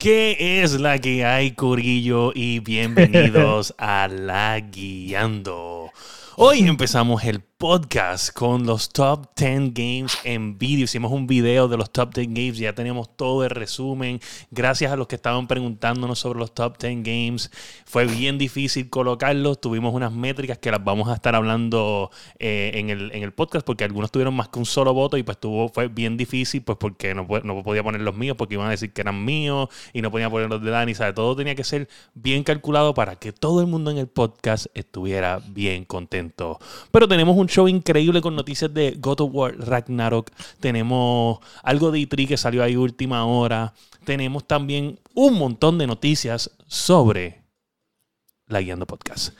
¿Qué es la que hay, Corillo? Y bienvenidos a La Guiando. Hoy empezamos el podcast con los top 10 games en vídeo. Hicimos un video de los top 10 games, ya tenemos todo el resumen. Gracias a los que estaban preguntándonos sobre los top 10 games. Fue bien difícil colocarlos. Tuvimos unas métricas que las vamos a estar hablando eh, en, el, en, el, podcast porque algunos tuvieron más que un solo voto y pues tuvo, fue bien difícil pues porque no, no podía poner los míos porque iban a decir que eran míos y no podía poner los de Dani. ¿sabe? Todo tenía que ser bien calculado para que todo el mundo en el podcast estuviera bien contento. Pero tenemos un show increíble con noticias de God of War Ragnarok. Tenemos algo de E3 que salió ahí última hora. Tenemos también un montón de noticias sobre la Guiando Podcast.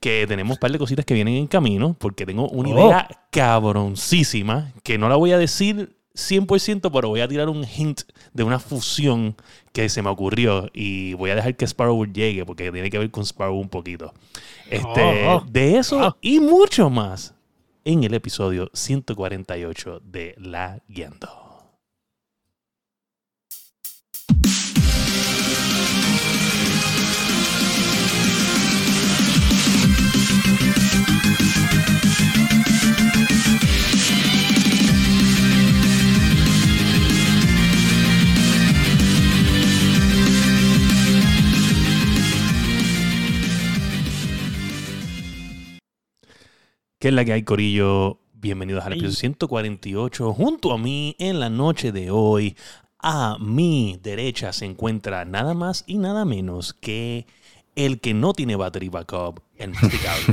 Que tenemos un par de cositas que vienen en camino, porque tengo una Oh. idea cabroncísima que no la voy a decir 100%, pero voy a tirar un hint de una fusión que se me ocurrió y voy a dejar que Sparrow llegue porque tiene que ver con Sparrow un poquito. Este, Oh. De eso Ah. y mucho más en el episodio 148 de La Guiando. ¿Qué es la que hay, Corillo? Bienvenidos al episodio 148. Junto a mí en la noche de hoy, a mi derecha se encuentra nada más y nada menos que el que no tiene battery backup, el masticable.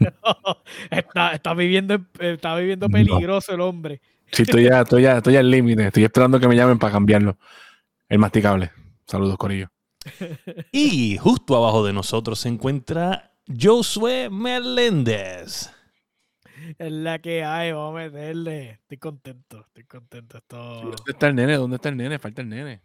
está, está viviendo, en- está viviendo No. peligroso el hombre. Sí, estoy ya, estoy ya, estoy al límite. Estoy esperando que me llamen para cambiarlo. El masticable. Saludos, Corillo. y justo abajo de nosotros se encuentra Josué Meléndez. Es la que hay, vamos a meterle. Estoy contento, estoy contento. Esto... ¿Dónde está el nene? ¿Dónde está el nene? Falta el nene.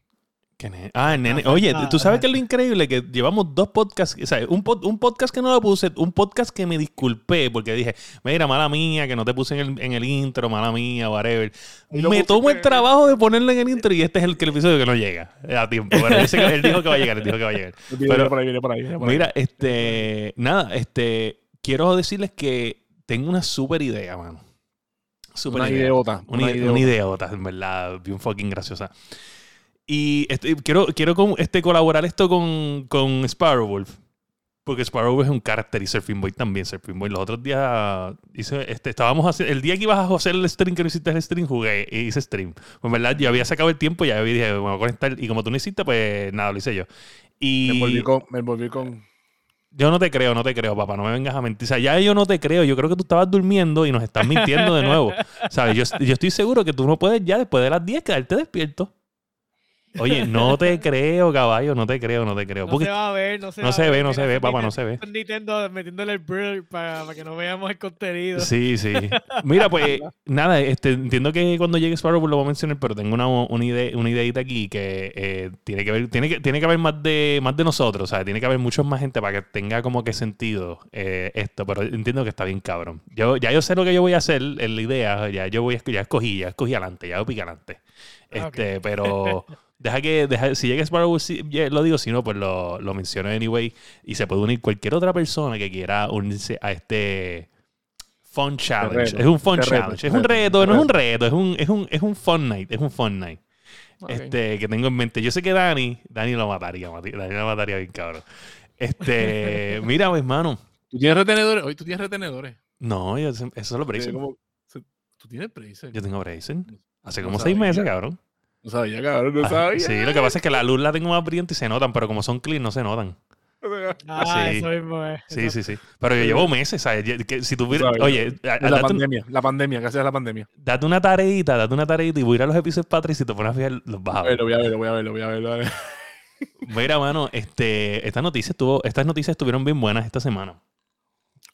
¿Qué ne- Ah, el nene. Oye, tú sabes que es lo increíble que llevamos dos podcasts, o sea, un, pod- un podcast que no lo puse, un podcast que me disculpé porque dije, mira, mala mía, que no te puse en el, en el intro, mala mía, whatever. Me tomo el trabajo de ponerlo en el intro y este es el, episodio que no llega a tiempo. Él, dijo que va a llegar, él dijo que va a llegar. Pero- por ahí, viene por ahí. viene por ahí. Mira, este, nada, este, quiero decirles que tengo una super idea, mano. Super una idea. idiota. Una, Una ide- idiota. una idiota, en verdad, bien fucking graciosa. Y este, quiero, quiero con- este, colaborar esto con, con Sparrowwolf. Porque Sparrowwolf es un carácter y Surfing Boy también. Surfing Boy, los otros días hice, este, estábamos haciendo, el día que ibas a hacer el stream, que no hiciste el stream, jugué y hice stream. Pues en verdad, yo había sacado el tiempo y ya dije, me voy a conectar. Y como tú no hiciste, pues nada, lo hice yo. Y Me envolví con. Me envolví con yo no te creo, no te creo, papá. No me vengas a mentir. O sea, ya yo no te creo. Yo creo que tú estabas durmiendo y nos estás mintiendo de nuevo. ¿Sabes? Yo, yo estoy seguro que tú no puedes ya después de las 10 quedarte despierto. Oye, no te creo, caballo. No te creo, no te creo. No Porque se va a ver, no se no va se ver. ve, no se ve, papá, no se ve. Nintendo metiéndole el blur para, para que no veamos el contenido. Sí, sí. Mira, pues nada, este, entiendo que cuando llegue Sparrow lo voy a mencionar, pero tengo una, una, idea, una ideita aquí que eh, tiene que ver, tiene que, tiene que haber más de, más de nosotros, o sea, tiene que haber muchos más gente para que tenga como que sentido eh, esto, pero entiendo que está bien cabrón. Yo, ya yo sé lo que yo voy a hacer, en la idea, ya yo voy a, ya escogí, ya escogí adelante, ya pica adelante. Ah. Este, pero deja que, deja, si llega Sparrow, si- lo digo, si no, pues lo, lo menciono anyway. Y se puede unir cualquier otra persona que quiera unirse a este fun challenge. reto, es un fun este reto, challenge. este es un reto, reto, este no es un reto. es un, es un, es un fun night. Es un fun night. Este, que tengo en mente. Yo sé que Dani, Dani lo mataría, Dani lo mataría bien cabrón. Este, mira, pues, hermano. ¿Tú tienes retenedores? Hoy tú tienes retenedores. No, yo, eso es lo Bracer. ¿Tú tienes Bracer? Yo tengo Bracer. Hace No como seis meses, cabrón. No sabía, cabrón, no Ah, sabía. Sí, lo que pasa es que la luz la tengo más brillante y se notan, pero como son clean, no se notan. Ah, sí. eso mismo es. Sí, Eso- sí, sí. Pero yo llevo meses, ¿sabes? Que si. Sabes, Oye, a- a- Es la date, pandemia, la pandemia, gracias a la pandemia. date una tareita, date una tareita y voy a ir a los episodios Patria y si te pones a fijar, los vas a ver. voy a ver, lo voy a ver, lo voy a ver. lo voy a ver. Mira, mano, este, esta noticia estuvo, estas noticias estuvieron bien buenas esta semana.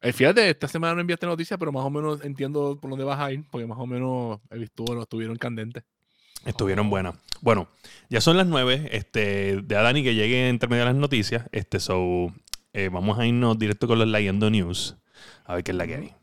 Eh, fíjate, esta semana no enviaste noticias, pero más o menos entiendo por dónde vas a ir, porque más o menos he visto, bueno, estuvieron candentes. Estuvieron buenas. Bueno, ya son las nueve. Este, de a Dani que llegue entre medio de las noticias. Este, so, eh, vamos a irnos directo con los Leyendo News. A ver qué es la que hay.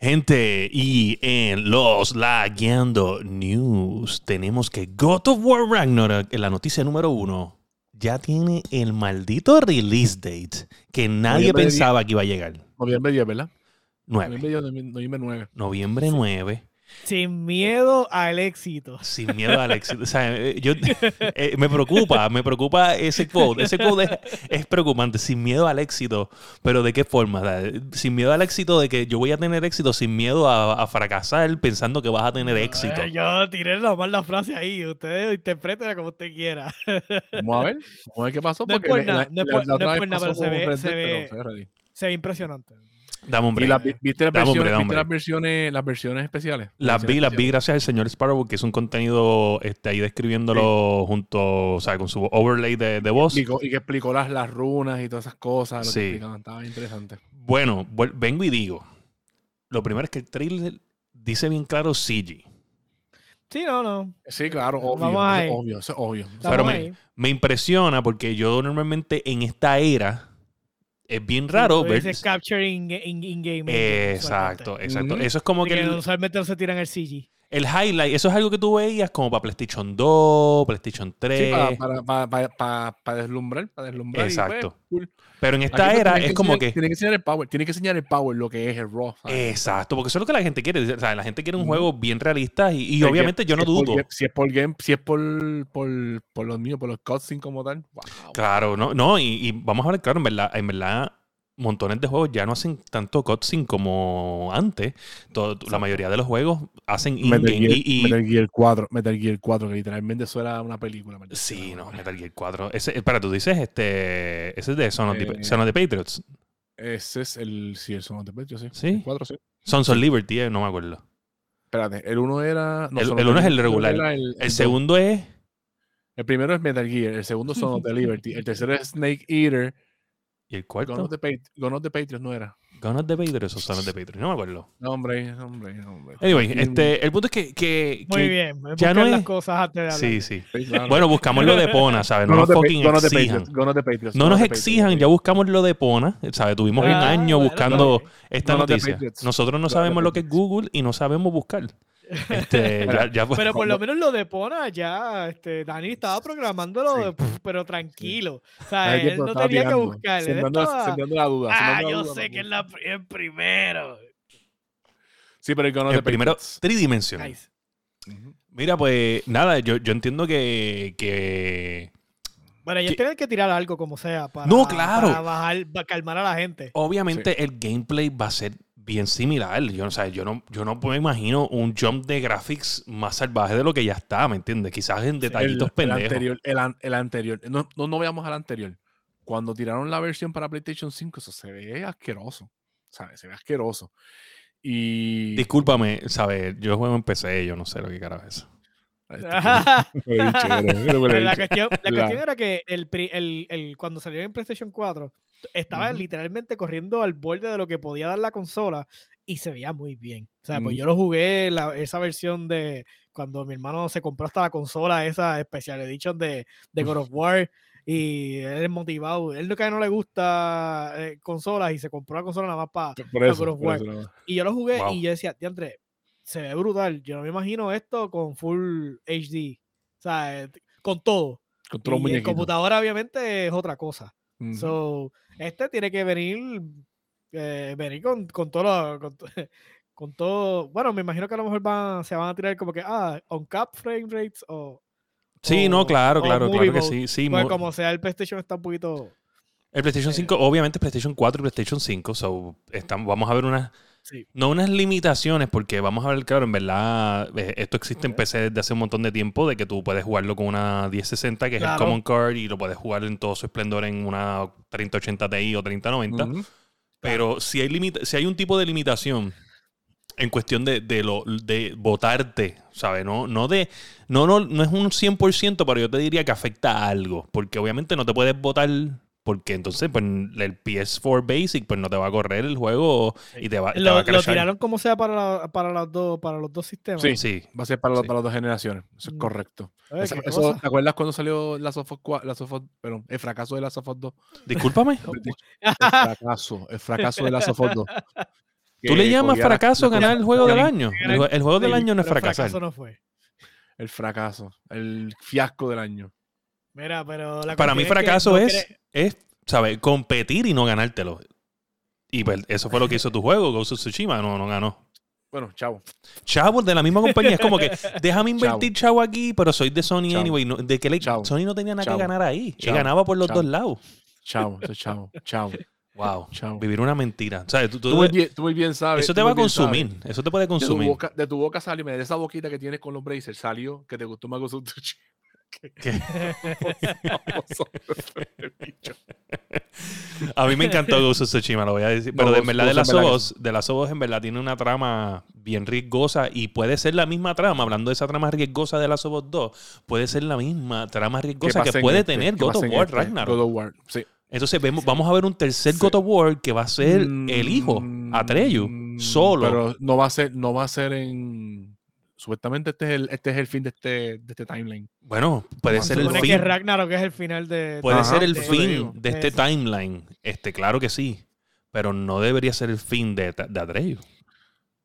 Gente, y en los Lagueando News tenemos que God of War Ragnarok, en la noticia número uno, ya tiene el maldito release date que nadie Noviembre pensaba que iba a llegar. Noviembre 10, ¿verdad? 9. Noviembre 10, noviembre- noviembre 9. Noviembre 9. Sin miedo al éxito. Sin miedo al éxito. O sea, eh, yo, eh, me preocupa, me preocupa ese quote. Ese quote es, es preocupante. Sin miedo al éxito. Pero ¿de qué forma? Sin miedo al éxito de que yo voy a tener éxito, sin miedo a, a fracasar pensando que vas a tener éxito. Eh, yo tiré la frase ahí. Ustedes interpreten como usted quiera. Vamos a ver. Vamos a ver qué pasó. No es porque nada, no es por- otra no es vez por nada, pero se ve- se ve-. Se ve impresionante. Dame un ¿Y break. viste, las versiones, viste las versiones, las versiones especiales? Las vi, versiones las vi gracias al señor Sparrow, que es un contenido este, ahí describiéndolo junto, o sea, con su overlay de, de voz. Explicó- y que explicó las, las runas y todas esas cosas. Lo Sí. que explicaban, estaba interesante. Bueno, vengo y digo. Lo primero es que el trailer dice bien claro CG. Sí, no, no. Sí, claro, obvio. Vamos ahí. obvio, eso es obvio. Pero me-. Me impresiona porque yo normalmente en esta era es bien raro ver. dices capture in, in, in Exacto, exacto. Ujú. Eso es como Porque que el, usualmente no se tiran el CG. El highlight, eso es algo que tú veías como para PlayStation 2, PlayStation 3. Sí, para, para, para, para, para, para deslumbrar, para deslumbrar. y, pues, Exacto. cool. Pero en esta pues, era es como enseñar- que. Tiene que enseñar el power, tiene que enseñar el power, lo que es el raw. ¿sabes? Exacto, porque eso es lo que la gente quiere. O sea, la gente quiere un juego bien realista y, y obviamente yo no dudo. si es por game, si es por, por, por los míos, por los cutscenes como tal. Wow. Claro, no, no, y, y vamos a ver, claro, en verdad, en verdad, montones de juegos ya no hacen tanto cutscene como antes. Todo- la mayoría de los juegos hacen Metal Gear, y, y- Metal Gear 4, Metal Gear 4, que literalmente eso era una película. Sí, no. Metal Gear 4. Ese, espera, tú dices, este, ese es de Son of, the, Eh, Son of the Patriots. Ese es el, sí, el Son of the Patriots, sí. Sí. El 4, sí. Sons of Liberty, eh, no me acuerdo. Espérate, el 1 era... no, El- uno es el regular. el, El el dos. segundo es... El primero es Metal Gear, el segundo Son of the Liberty, el tercero es Snake Eater, ¿Y el Gone cuarto? of the, Pat- Gone of the Patriots no era. Gone of the Patriots o Son of the Patriots, no me acuerdo. No, hombre, hombre, hombre. Anyway, este, el punto es que... que- Muy que- bien. ya no las es- cosas antes de hablar. Sí, sí. Sí, claro. Bueno, buscamos lo de Pona, ¿sabes? No nos fucking exijan. Patriots, Gone of the Patriots, No nos exijan, ya buscamos lo de Pona, ¿sabes? Tuvimos un Ah, año bueno, buscando esta noticia. Nosotros no sabemos lo que es. Google y no sabemos buscar. Este, ya, ya, pues, Pero por lo menos lo de Pona ya, este, Dani estaba programándolo, Sí. de- pf, pero tranquilo. O sea, él tiempo no tenía que buscar. él Sembrando, estaba, sembrando la duda. ah, yo duda, sé que es que- la, el primero. Sí, pero el Gone of el primero tridimensional. Nice. Mira, pues nada, yo, yo entiendo que, que Bueno, ellos ¿Qué? tienen que tirar algo como sea para, No, claro. para bajar, para calmar a la gente. obviamente el gameplay va a ser bien similar. Yo, no sé, yo, no, yo no me imagino un jump de graphics más salvaje de lo que ya está, ¿me entiendes? Quizás en detallitos el, el anterior, el, an- el anterior. No, no, no veamos al anterior. Cuando tiraron la versión para PlayStation 5, eso se ve asqueroso. ¿Sabes? Se ve asqueroso. Y. Discúlpame, ¿sabes? Yo juego en PC, yo no sé lo que carajo es eso. Este, la cuestión, la cuestión era que el, el, el- cuando salió en PlayStation 4, estaba Ujú. literalmente corriendo al borde de lo que podía dar la consola y se veía muy bien. O sea, pues Ujú. yo lo jugué la- esa versión de cuando mi hermano se compró hasta la consola, esa Special Edition de, de God of War. Y él es motivado. Él nunca no le gusta eh, consolas y se compró la consola nada más para. God of War. eso. Y yo lo jugué Wow. y yo decía, diantre, se ve brutal. Yo no me imagino esto con full HD. O sea, eh, con todo. Con todos los Y muñequitos. computadora obviamente es otra cosa. So, este tiene que venir, eh, venir con, con todo lo- con, to- con todo. Bueno, me imagino que a lo mejor van, se van a tirar como que, ah, on cap frame rates o. Sí, no, claro, claro, claro que sí. sí Pues mo- como sea, el PlayStation está un poquito. el PlayStation 5, obviamente PlayStation 4 y PlayStation 5, so, estamos, vamos a ver unas, Sí. no unas limitaciones, porque vamos a ver, claro, en verdad, eh, esto existe en PC desde hace un montón de tiempo, de que tú puedes jugarlo con una 1060, que es el. Common Card, y lo puedes jugar en todo su esplendor en una 3080 Ti o 3090. Ujú. Pero si hay, limita- si hay un tipo de limitación en cuestión de, de, lo, de votarte, ¿sabes? No, no, de, no, no, no es un 100%, pero yo te diría que afecta a algo. Porque obviamente no te puedes votar, porque entonces pues, el PS4 Basic pues, no te va a correr el juego y te va, te va Lo, a lo crashar. tiraron como sea para, la- para, los, dos, para los dos sistemas. Sí. Sí. Va a ser para, los- para las dos generaciones. Eso es Mm. correcto. Oye, Eso- qué eso- cosa. ¿Te acuerdas cuando salió la Sofos 4, la Sofos, perdón, el fracaso de la Sofos 2? Discúlpame. El fracaso, el fracaso de la Sofos 2. ¿Tú le llamas fracaso la ganar el juego del el- año? El, jue- el juego del Sí, año no es fracasar. fracaso no fue. El fracaso, el fiasco del año. Mira, pero la Para mí fracaso no es, es, ¿sabes? Competir y no ganártelo. Y pues, eso fue lo que hizo tu juego, Ghost of Tsushima, no, no ganó. Bueno, chavo. Chavo de la misma compañía, es como que déjame invertir chavo aquí, pero soy de Sony Chavo. anyway. no- de que le-. Sony no tenía nada Chavo. que ganar ahí. Y ganaba por los dos lados. Chavo, eso es chavo, chavo, Wow. chavo. Vivir una mentira. O sea, tú- tú- Tú muy bien, tú muy bien sabes. eso te va a sabes. consumir. Eso te puede De tu, consumir. boca, de tu boca salió, de esa boquita que tienes con los Brazers, salió que te gustó más Ghost A mí me encantó Ghost of Tsushima, lo voy a decir. Pero No, de en verdad de las en verdad que Us, de las Us en verdad tiene una trama bien riesgosa y puede ser la misma trama, hablando de esa trama riesgosa de las Us 2, puede ser la misma trama ¿Qué riesgosa que puede este? tener ¿Qué God pasa of en War este? Ragnarok. God of War, sí. Entonces vemos, vamos a ver un tercer Sí. God of War que va a ser el hijo, Mm, Atreyu, solo. Pero no va a ser, no va a ser en. Supuestamente este es el, este es el fin de este, de este timeline. bueno, puede ser Se el fin. que Ragnarok es el final de. Puede Ajá, ser el fin de este timeline. Este, claro que sí. Pero no debería ser el fin de, de Atreyu.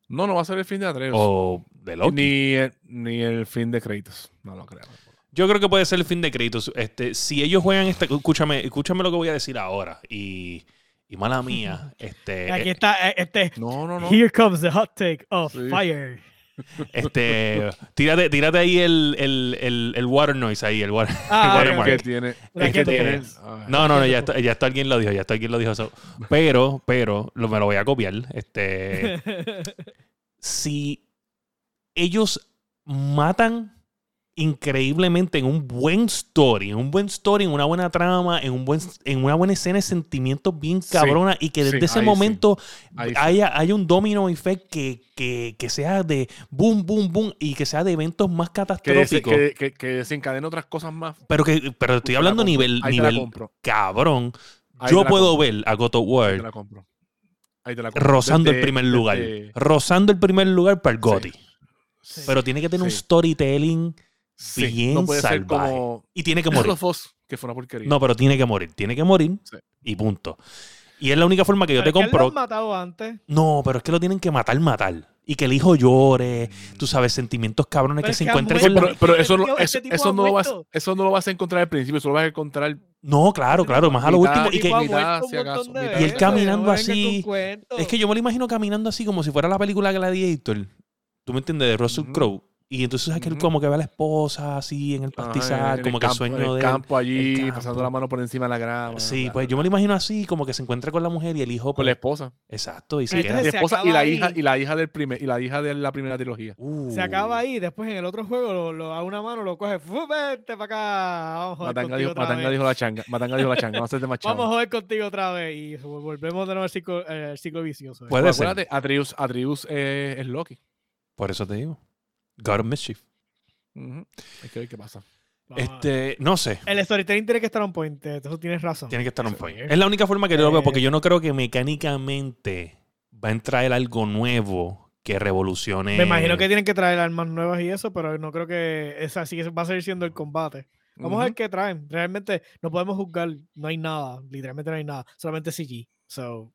No, no va a ser el fin de Atreus. O de Loki. Ni, el- ni el fin de Kratos. No lo creo. Yo creo que puede ser el fin de créditos. Este, si ellos juegan este, escúchame, escúchame lo que voy a decir ahora. Y, y mala mía, este, Aquí eh, está, eh, este. No, no, no. Here comes the hot take of Sí. fire. Este, tírate, tírate ahí el, el, el, el water noise ahí, el water. Ah, Watermark. ok, ok. que tiene. Es que ¿qué tiene. es? ay, No, no, no, ya está, ya está alguien lo dijo, ya está alguien lo dijo eso. Pero, pero, lo, me lo voy a copiar. Este, si ellos matan increíblemente en un buen story, en un buen story, en una buena trama, en un buen en una buena escena de sentimientos bien Sí, cabrona y que desde sí, ese momento sí. haya, haya un domino effect que, que, que sea de boom, boom, boom y que sea de eventos más que, des- catastróficos. que, que, que desencadene otras cosas más. pero que pero estoy hablando nivel, nivel cabrón. ahí Yo puedo compro, ver a God of War rozando el primer lugar. desde- Rozando el primer lugar para el GOTY. Pero tiene que tener un storytelling sí, bien no puede ser como y tiene que morir. of Us, que fue una porquería. No, pero tiene que morir. Tiene que morir Sí. y punto. Y es la única forma que yo Pero te lo compro. han matado antes. No, pero es que lo tienen que matar, matar. Y que el hijo llore, tú sabes, sentimientos cabrones Pero que es se que ha encuentre Sí, con pero, pero eso, Tío, no, este eso, tipo eso no lo vas, eso no lo vas a encontrar al principio, eso lo vas a encontrar. No, claro, claro, más a lo Mitad- último. Y que, mitad, si acaso. Y él caminando no así, es que yo me lo imagino caminando así como si fuera la película Gladiator. ¿Tú me entiendes? De Russell. Crowe. Y entonces aquel Ujú. como que ve a la esposa así en el Ajá, pastizal, en como el que campo, sueño en el de él. campo allí, el campo. pasando la mano por encima de la grama. Sí, pues yo me lo imagino así, como que se encuentra con la mujer y el hijo. con la pues, esposa. exacto, y se queda. La se esposa y la ahí. hija y la hija del primer y la hija de la primera trilogía. Uh. Se acaba ahí, después en el otro juego lo, lo- a una mano lo coge, vente para acá, vamos a joder Matanga dijo, otra Matanga vez. dijo la changa. Matanga dijo la changa. Vamos a hacerte más Vamos a joder contigo otra vez y volvemos de nuevo al ciclo, eh, ciclo vicioso. Puede Pues ser. acuérdate, Atreus, Atreus eh, es Loki. Por eso te digo. God of Mischief. Ujú. Hay que ver qué pasa. Este, no sé. El storytelling tiene que estar on point, eh, eso tienes razón. Tiene que estar on Sí. point. Es la única forma que yo lo veo, porque Eh. yo no creo que mecánicamente va a entrar algo nuevo que revolucione. Me imagino que tienen que traer armas nuevas y eso, pero no creo que esa sí va a seguir siendo el combate. Vamos a ver qué traen. Realmente no podemos juzgar, no hay nada, literalmente no hay nada, solamente CG. So,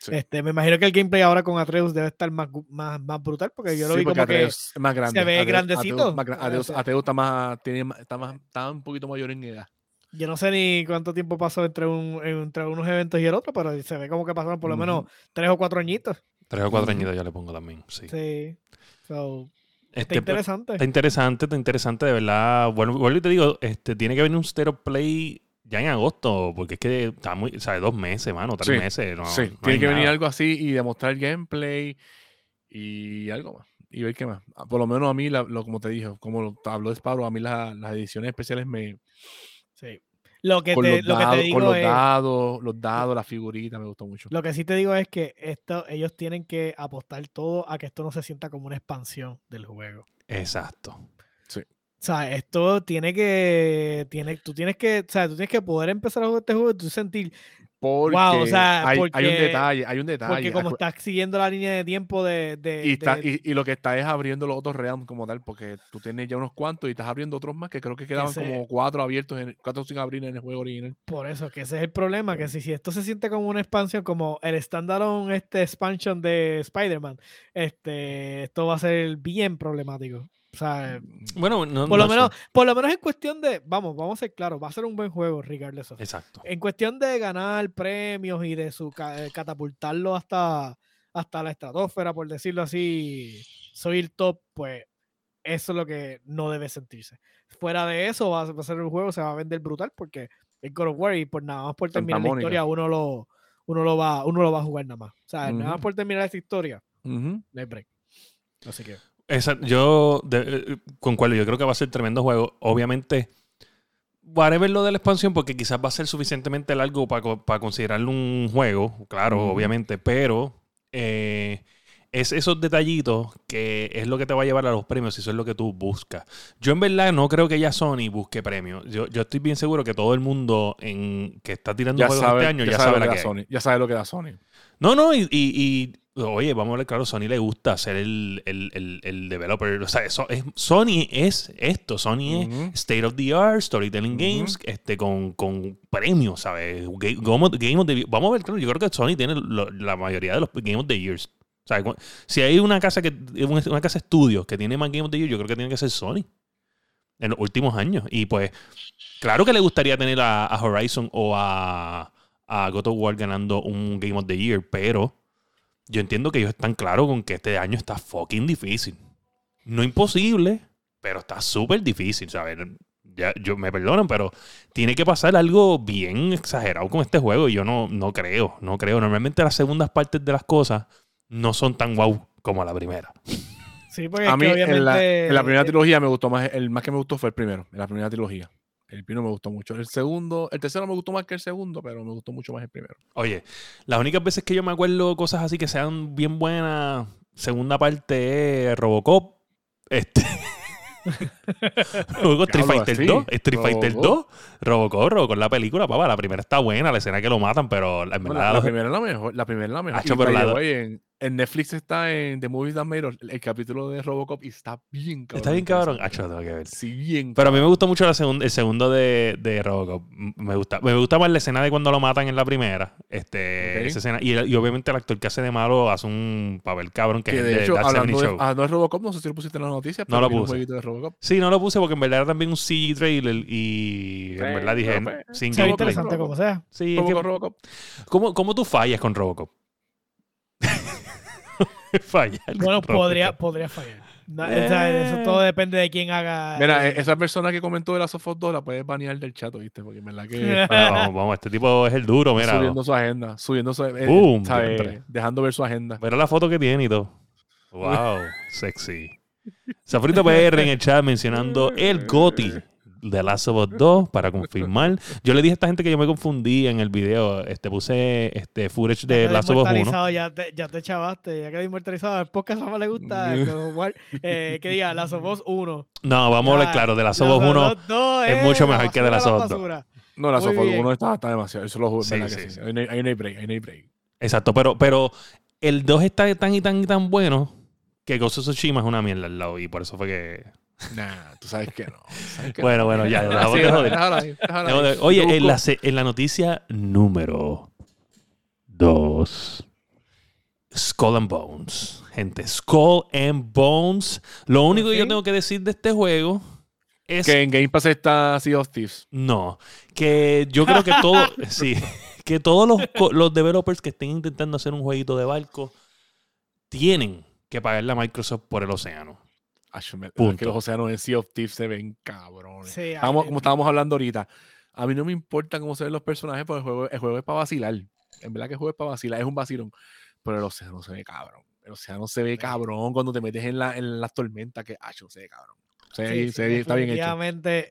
Sí. este, me imagino que el gameplay ahora con Atreus debe estar más, más, más brutal porque yo lo Sí, vi porque como que Atreus es más grande. ve Atreus- grandecito. Atreus gra- Atreus, está más, tiene, está más, está un poquito mayor en edad. yo no sé ni cuánto tiempo pasó entre, un, entre unos eventos y el otro, pero se ve como que pasaron por lo menos tres o cuatro añitos. Tres o cuatro añitos yo le pongo también. Sí. Sí. So, está Este, pues, interesante. Está interesante, está interesante, de verdad. Bueno, vuelvo y te digo, este, tiene que venir un Stereo Play ya en agosto, porque es que está muy, o sea, dos meses, mano, tres Sí, meses. No, sí, no tiene que venir algo así y demostrar gameplay y algo más. Y ver qué más. Ah, Por lo menos a mí, la- lo, como te dije, como habló Sparrow, a mí la- las ediciones especiales me. Sí. Lo que Con, te, los, lo que te dados, con digo los es. dados, los dados, las figuritas, me gustó mucho. Lo que sí te digo es que esto, ellos tienen que apostar todo a que esto no se sienta como una expansión del juego. Exacto. O sea, esto tiene que, tiene, tú tienes que, o sea, tú tienes que poder empezar a jugar este juego y tú sentir, Porque, Wow, o sea, hay, hay un detalle, hay un detalle. Porque como estás siguiendo la línea de tiempo de... de- y, está- de- y, y lo que está es abriendo los otros realms como tal, porque tú tienes ya unos cuantos y estás abriendo otros más que creo que quedaban Ese- como cuatro abiertos, en, cuatro sin abrir en el juego original. Por eso, que ese es el problema, que si, si esto se siente como una expansión, como el standalone este expansion de Spider-Man, este, esto va a ser bien problemático. O sea, Bueno, no, por lo no sé. menos, por lo menos en cuestión de, vamos, vamos a ser claros, va a ser un buen juego, regardless of. Exacto. En cuestión de ganar premios y de su eh, catapultarlo hasta, hasta la estratosfera, por decirlo así, soy el top, pues eso es lo que no debe sentirse. Fuera de eso, va a ser un juego, se va a vender brutal porque el God of War y por nada más por Santa terminar la Mónica. historia, uno lo, uno lo va, uno lo va a jugar nada más. O sea, nada más por terminar esa historia, Ujú. no hay break. Así que. Esa- yo de- concuerdo, yo creo que va a ser tremendo juego. Obviamente, whatever lo de la expansión, porque quizás va a ser suficientemente largo para considerarlo un juego, claro, obviamente, pero eh, es esos detallitos que es lo que te va a llevar a los premios, si eso es lo que tú buscas. Yo en verdad no creo que ya Sony busque premios. Yo, yo estoy bien seguro que todo el mundo en, que está tirando Ya juegos sabe, este año ya, ya sabe, lo que da. Sony. Ya sabe lo que da Sony. No, no, y, y- y, oye, vamos a ver, claro, Sony le gusta ser el, el, el, el developer. O sea, eso es, Sony es esto. Sony es State of the Art, Storytelling. Games, este, con, con premios, ¿sabes? Ga- Game of, Game of the Vamos a ver, claro, yo creo que Sony tiene lo- la mayoría de los Game of the Years. O sea, si hay una casa que una casa de estudios que tiene más Game of the Year, yo creo que tiene que ser Sony. En los últimos años. Y pues, claro que le gustaría tener a, a Horizon o a, a God of War ganando un Game of the Year, pero yo entiendo que ellos están claros con que este año está fucking difícil. No imposible, pero está súper difícil, ¿sabes? Ya, yo, me perdonan, pero tiene que pasar algo bien exagerado con este juego y yo no, no creo, no creo. Normalmente las segundas partes de las cosas no son tan guau como la primera. Sí, porque A es mí, que obviamente. en la, en la primera trilogía me gustó más, el más que me gustó fue el primero, en la primera trilogía. El primero me gustó mucho. El segundo, el tercero me gustó más que el segundo, pero me gustó mucho más el primero. Oye, las únicas veces que yo me acuerdo cosas así que sean bien buenas, segunda parte es Robocop, este Luego Street Fighter así, 2, Street Fighter 2, Robocop. Robocop, la película, papá, la primera está buena, la escena que lo matan, pero en Bueno, verdad la, primera es la mejor. La primera es la mejor. Y pero la en, en Netflix está en The Movies That Made Us, el, capítulo de Robocop y está bien cabrón. está bien cabrón. Acho, tengo que ver. Sí, bien Pero a mí me gustó mucho la segun- el segundo de, de Robocop. Me gusta, me gusta más la escena de cuando lo matan en la primera. Este, esa escena. Y, y obviamente el actor que hace de malo hace un papel cabrón que, Que es el de de hecho, That 70 hablando de, Show. hablando de Robocop, no sé si lo pusiste en las noticias, No lo puse. jueguito de Robocop. Sí, no lo puse porque en verdad era también un CG trailer y en verdad dije sin interesante como sea. Sí, es que- Robocop, Robocop. ¿cómo, cómo tú fallas con Robocop? Fallar Bueno, podría, podría fallar. No, o sea, eso Eh. todo depende de quién haga. Mira, eh, esa persona que comentó de la of Us 2 la puedes banear del chat, ¿viste? Porque en verdad que Ah, vamos, vamos, este tipo es el duro, mira. subiendo su agenda, subiendo su eh, Boom, ¿sabes? siempre. dejando ver su agenda. Mira la foto que tiene y todo. Wow, sexy. Zafrito PR en el chat mencionando el GOTI de Last of Us 2 para confirmar. Yo le dije a esta gente que yo me confundí en el video. Este, puse este footage ya de quedó Last of Us 1. inmortalizado, Ya te, ya te chavaste, ya quedó inmortalizado. El podcast no le gusta. eh, que diga, Last of Us 1. No, vamos a hablar Ya, claro. De Last of Last Us 1 Us 2 es mucho la mejor que de basura Last la of Us 2. basura. No, la Muy of Us bien. 1 está, está demasiado. Eso lo Sí, verdad que sí, sí. sí. Ahí no hay- ahí no hay break, ahí no hay break. Exacto, pero, pero el 2 está tan y tan y tan bueno que Ghost of Tsushima es una mierda al lado. Y por eso fue que. Nah, tú sabes que no. sabes que Bueno, no. bueno, ya, Sí, déjalo joder. déjalo. Oye, en la, en la noticia número 2. Skull and Bones. Gente, Skull and Bones. Lo único que yo tengo que decir de este juego es. Que en Game Pass está Sea of Thieves. No. Que yo creo que todo. sí. Que todos los, los developers que estén intentando hacer un jueguito de barco tienen que pagarle a Microsoft por el océano. Punto. que los océanos en Sea of Thieves se ven cabrones. Sí, como estábamos hablando ahorita, a mí no me importa cómo se ven los personajes, porque el juego, el juego es para vacilar. En verdad que el juego es para vacilar, es un vacilón. Pero el océano se ve cabrón. El océano se ve cabrón cuando te metes en, la, en las tormentas, que acho, se ve cabrón. Sí, sí, ve- está bien hecho.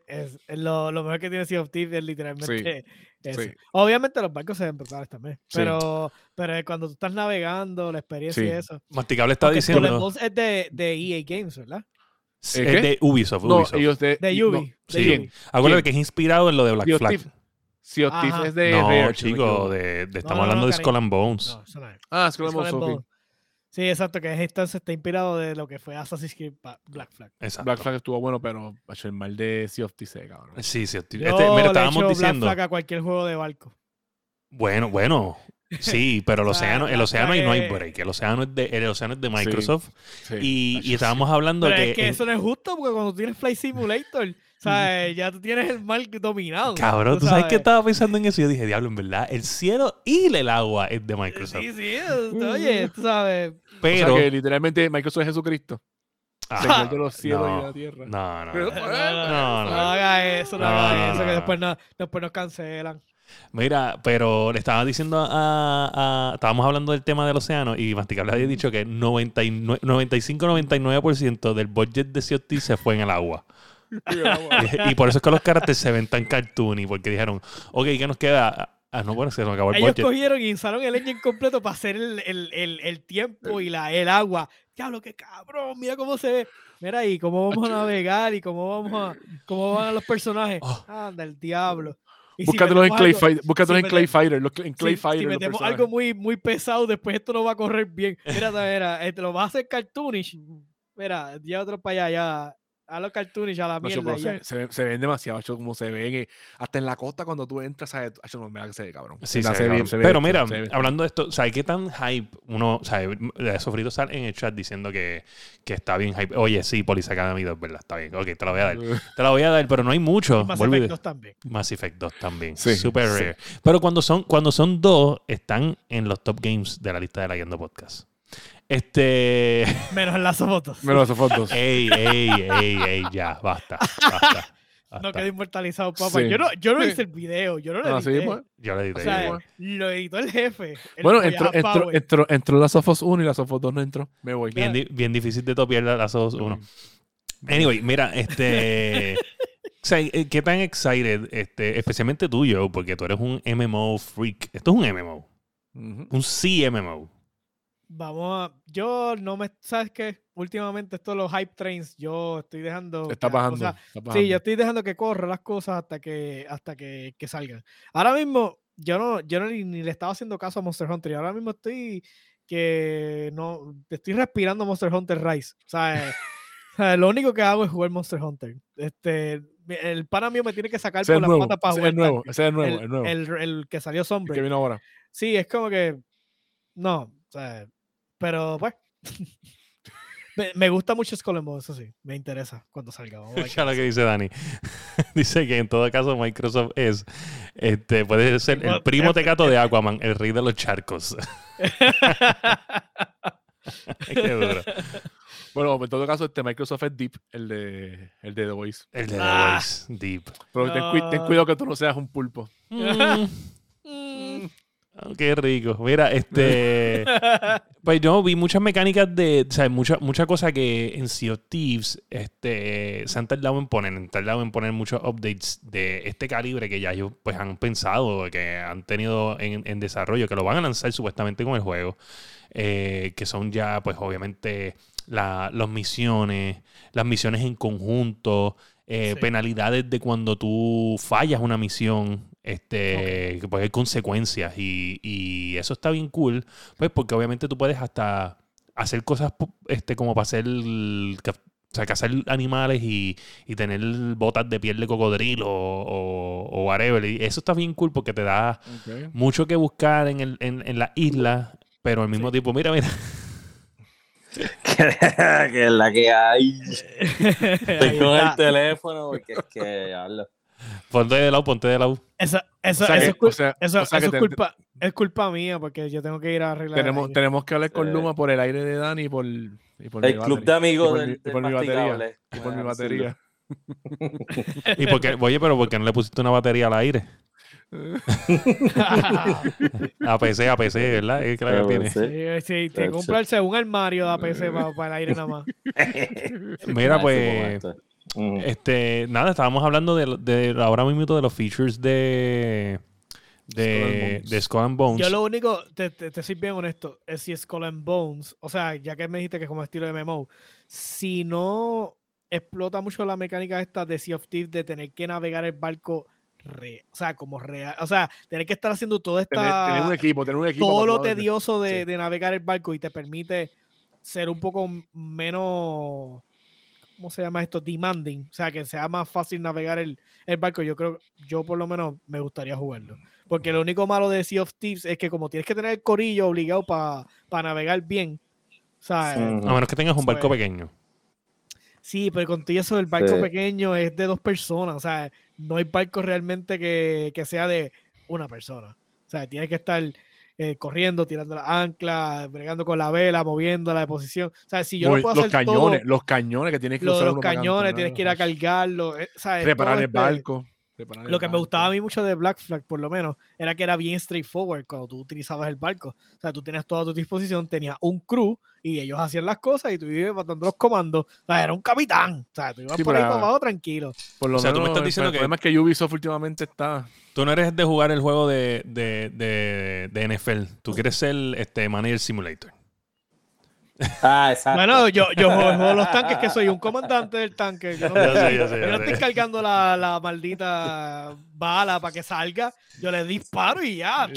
Es, es lo, lo mejor que tiene Sea of Thieves es literalmente eso. sí. Obviamente los barcos se ven brutales también. Sí. Pero, pero es cuando tú estás navegando, la experiencia y Sí. eso. Masticable está Porque diciendo. Es de, de EA Games, ¿verdad? Es ¿Eh, qué? de Ubisoft. No, Ubisoft. ellos de, De no, Ubi. de Sí. Ubi. Acuérdate que es inspirado en lo de Black Sea of Flag. Thieves. Sea of Thieves Ajá. es de no, Rare, si no chico, de, de- estamos no, hablando no, de cariño. Skull and Bones. No, no. Ah, Skull and Bones. Sí, exacto, que es entonces está inspirado de lo que fue Assassin's Creed Black Flag. Exacto. Black Flag estuvo bueno, pero el mal de Sea of Thieves, eh, cabrón. Sí, sí. Este, Yo mira, le estábamos diciendo. Black Flag a cualquier juego de barco. Bueno, bueno. Sí, pero el O sea, océano, el ahí no hay break. El océano es de, el océano es de Microsoft. Sí, Y, y estábamos hablando Pero que. es que eso no es justo porque cuando tú tienes Flight Simulator, ¿sabes? ya tú tienes el mar dominado. Cabrón, ¿tú sabes qué estaba pensando en eso? Yo dije, diablo, en verdad, el cielo y el agua es de Microsoft. Sí, sí, oye, tú sabes. Pero. O sea que literalmente Microsoft es Jesucristo. Ah, de los cielos no, y la tierra. No, no. Pero- no. No, No, no, no. haga eso, no, No, haga no, eso, que después, no, después nos cancelan. Mira, pero le estaba diciendo a, a- Estábamos hablando del tema del océano y Masticable había dicho que 95-99% del budget de Thieves se fue en el agua. y, y por eso es que los caracteres se ven tan cartoony, porque dijeron, ok, ¿qué nos queda? Ah, no, bueno, se nos acabó el Ellos budget. cogieron y usaron el engine completo para hacer el, el, el, el tiempo y la, el agua. Diablo, qué cabrón, mira cómo se ve. Mira ahí, cómo vamos a navegar y cómo vamos a, cómo van los personajes. Oh. Anda, el diablo. Y si Búscatelos en Clay, algo- Fighter, búscatelos si en Clay Fighter. los- en Clay si, Fighter. si metemos algo muy, muy pesado, después esto no va a correr bien. Mira, mira, te lo vas a hacer cartoonish. Mira, ya otro para allá, ya. A los cartoonish, a la mierda. y se, ven- se ven demasiado, macho, como se ven. eh, hasta en la costa cuando tú entras, ¿sabes? Macho, no, mira que se ve, cabrón. Sí, se ve, bien, se ve Pero mira, se ve. hablando de esto, ¿sabes qué tan hype uno, ¿sabes? De Sofrito sale en el chat diciendo que, que está bien hype. Oye, sí, Police Academy 2, ¿verdad? Está bien. Ok, te la voy a dar. Te la voy a dar, pero no hay mucho. Y Mass y Effect de- 2 también. Mass Effect 2 también. Sí, Super sí. rare. Pero cuando son, cuando son dos, están en los top games de la lista de la Guiando Podcast. Este. Menos en las fotos. Mira esas fotos. ey, ey, ey, ey, ya, basta. Basta. No quedó inmortalizado, papá. Sí. Yo no, yo no hice el video, yo no lo Ah, sí, edité. pues. Yo le o diré. sea, bueno. lo editó el jefe. el Bueno, entró, entró, entró, entró la Sofos 1 y la Sofos 2 no entró. Me voy. bien, di- bien difícil de topiar las dos uno. Anyway, mira, este. o sea, eh, ¿qué tan excited? Este, especialmente tú, Joe, porque tú eres un MMO freak. Esto es un MMO. Un CMMO. Vamos a. Yo no me. ¿Sabes qué? Últimamente, estos los hype trains, yo estoy dejando. Está bajando. cosas- está bajando. Sí, yo estoy dejando que corran las cosas hasta que hasta que, que salgan. Ahora mismo, yo no, yo no ni, ni le estaba haciendo caso a Monster Hunter. Y ahora mismo estoy que no estoy respirando Monster Hunter Rise. O sea, eh, lo único que hago es jugar Monster Hunter. Este, el pana mío me tiene que sacar Ese por las nuevo. patas para Ese jugar. es nuevo. Ese es nuevo. el, El nuevo. el- el que salió El Sombra. que vino ahora. Sí, es como que. No, o sea, pero pues. me, me gusta mucho Skull and Bones, eso sí. Me interesa cuando salga. vamos a lo que dice Dani. dice que en todo caso Microsoft es, este, puede ser el primo eh, tecato de Aquaman, el rey de los charcos. Qué duro. Bueno, en todo caso, este Microsoft es Deep, el de, el de The Voice. El de The Ah. Voice, Deep. Pero ten, No. cuidado que tú no seas un pulpo. Mm, Mm. Oh, qué rico. Mira, este. Pues yo vi muchas mecánicas de. O sea, mucha, mucha cosa que en Sea of Thieves este, se han tardado en poner. Han tardado en poner muchos updates de este calibre que ya ellos pues, han pensado, que han tenido en, en desarrollo, que lo van a lanzar supuestamente con el juego. eh, que son ya, pues, obviamente, la, las misiones, las misiones en conjunto. eh, Sí. penalidades de cuando tú fallas una misión, este, que pues hay consecuencias y, y eso está bien cool, pues porque obviamente tú puedes hasta hacer cosas este, como para hacer, o sea, cazar animales y, y tener botas de piel de cocodrilo o, o, whatever. Y eso está bien cool porque te da mucho que buscar en, el, en, en la isla, pero al mismo tiempo, mira, mira, que es la que hay. Estoy con el teléfono porque es que hablo. Ponte de lado, ponte de lado. Eso, eso, O sea eso que- es, cul- o sea- eso- o sea que eso es te- culpa, es culpa mía porque yo tengo que ir a arreglar. el Tenemos, tenemos que hablar con Sí. Luma por el aire de Dani y por, y por mi El club de batería. amigos Y por del, mi- del batería. Y por mi Déjame batería. Y porque, oye, pero ¿por qué no le pusiste una batería al aire? A PC, a PC, ¿verdad? Es que la que tiene. sí. Sí, que comprarse un armario de APC para, para el aire nada más. Mira, pues, este, nada, estábamos hablando de, de ahora mismo de los features de Skull and de, Bones. de Skull and Bones. Yo lo único, te, te, te soy bien honesto, es si Skull and Bones, o sea, ya que me dijiste que es como estilo de MMO, si no explota mucho la mecánica esta de Sea of Thieves de tener que navegar el barco re- o sea, como real, o sea, tener que estar haciendo todo Tener, tener un esta, equipo, tener un equipo. todo lo tedioso de, sí. de navegar el barco y te permite ser un poco menos, ¿cómo se llama esto? Demanding, o sea, que sea más fácil navegar el, el barco. Yo creo, yo por lo menos me gustaría jugarlo. Porque lo único malo de Sea of Thieves es que como tienes que tener el corillo obligado para navegar bien, o sea, Sí. A menos que tengas un barco es. pequeño. Sí, pero contigo eso del barco Sí. pequeño es de dos personas. O sea, no hay barco realmente que, que sea de una persona. O sea, tienes que estar eh, corriendo, tirando la ancla, bregando con la vela, moviéndola de posición. O sea, si yo no puedo los hacer cañones, todo, los cañones que tienes que lo usar los cañones, tienes que ir a cargarlo. eh, ¿sabes? Reparar el este- barco. El Lo que me gustaba a mí mucho de Black Flag, por lo menos, era que era bien straightforward cuando tú utilizabas el barco. O sea, tú tenías todo a tu disposición, tenías un crew y ellos hacían las cosas y tú ibas dando los comandos. O sea, era un capitán. O sea, tú ibas Sí, por ahí para abajo tranquilo. Por lo O sea, tú me menos, estás el diciendo que- problema es que Ubisoft últimamente está. Tú no eres de jugar el juego de, de, de, de NFL. Tú quieres ser este Manager Simulator. Ah, exacto. Bueno, yo, yo juego, los tanques, que soy un comandante del tanque. Yo no, Ya sé, ya sé, yo ya no estoy cargando la, la maldita bala para que salga. Yo le disparo y ya.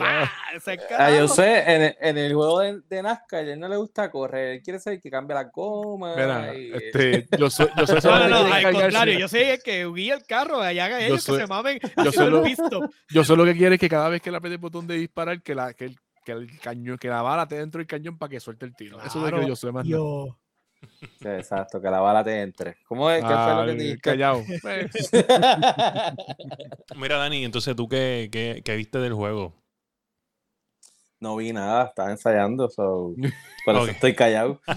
Ah, yo sé, en el, en el juego de, de NASCAR, a él no le gusta correr, él quiere ser el que cambie la goma. Mira, y- este, yo soy, yo soy No, no, no, que al contrario, yo soy el que guía el carro, allá haga ellos soy- que se mamen yo haciendo soy el lo- pisto. Yo solo que quiero es que cada vez que le apriete el botón de disparar, que la, que el, que el cañón, que la bala esté dentro del cañón para que suelte el tiro. Eso es lo que yo soy más. Yo, Sí, exacto, que la bala te entre. ¿Cómo es? ¿Qué fue lo que Ay, dijiste? callado. Mira, Dani, entonces tú qué, qué, qué viste del juego. no vi nada, estaba ensayando, so, por eso estoy callado.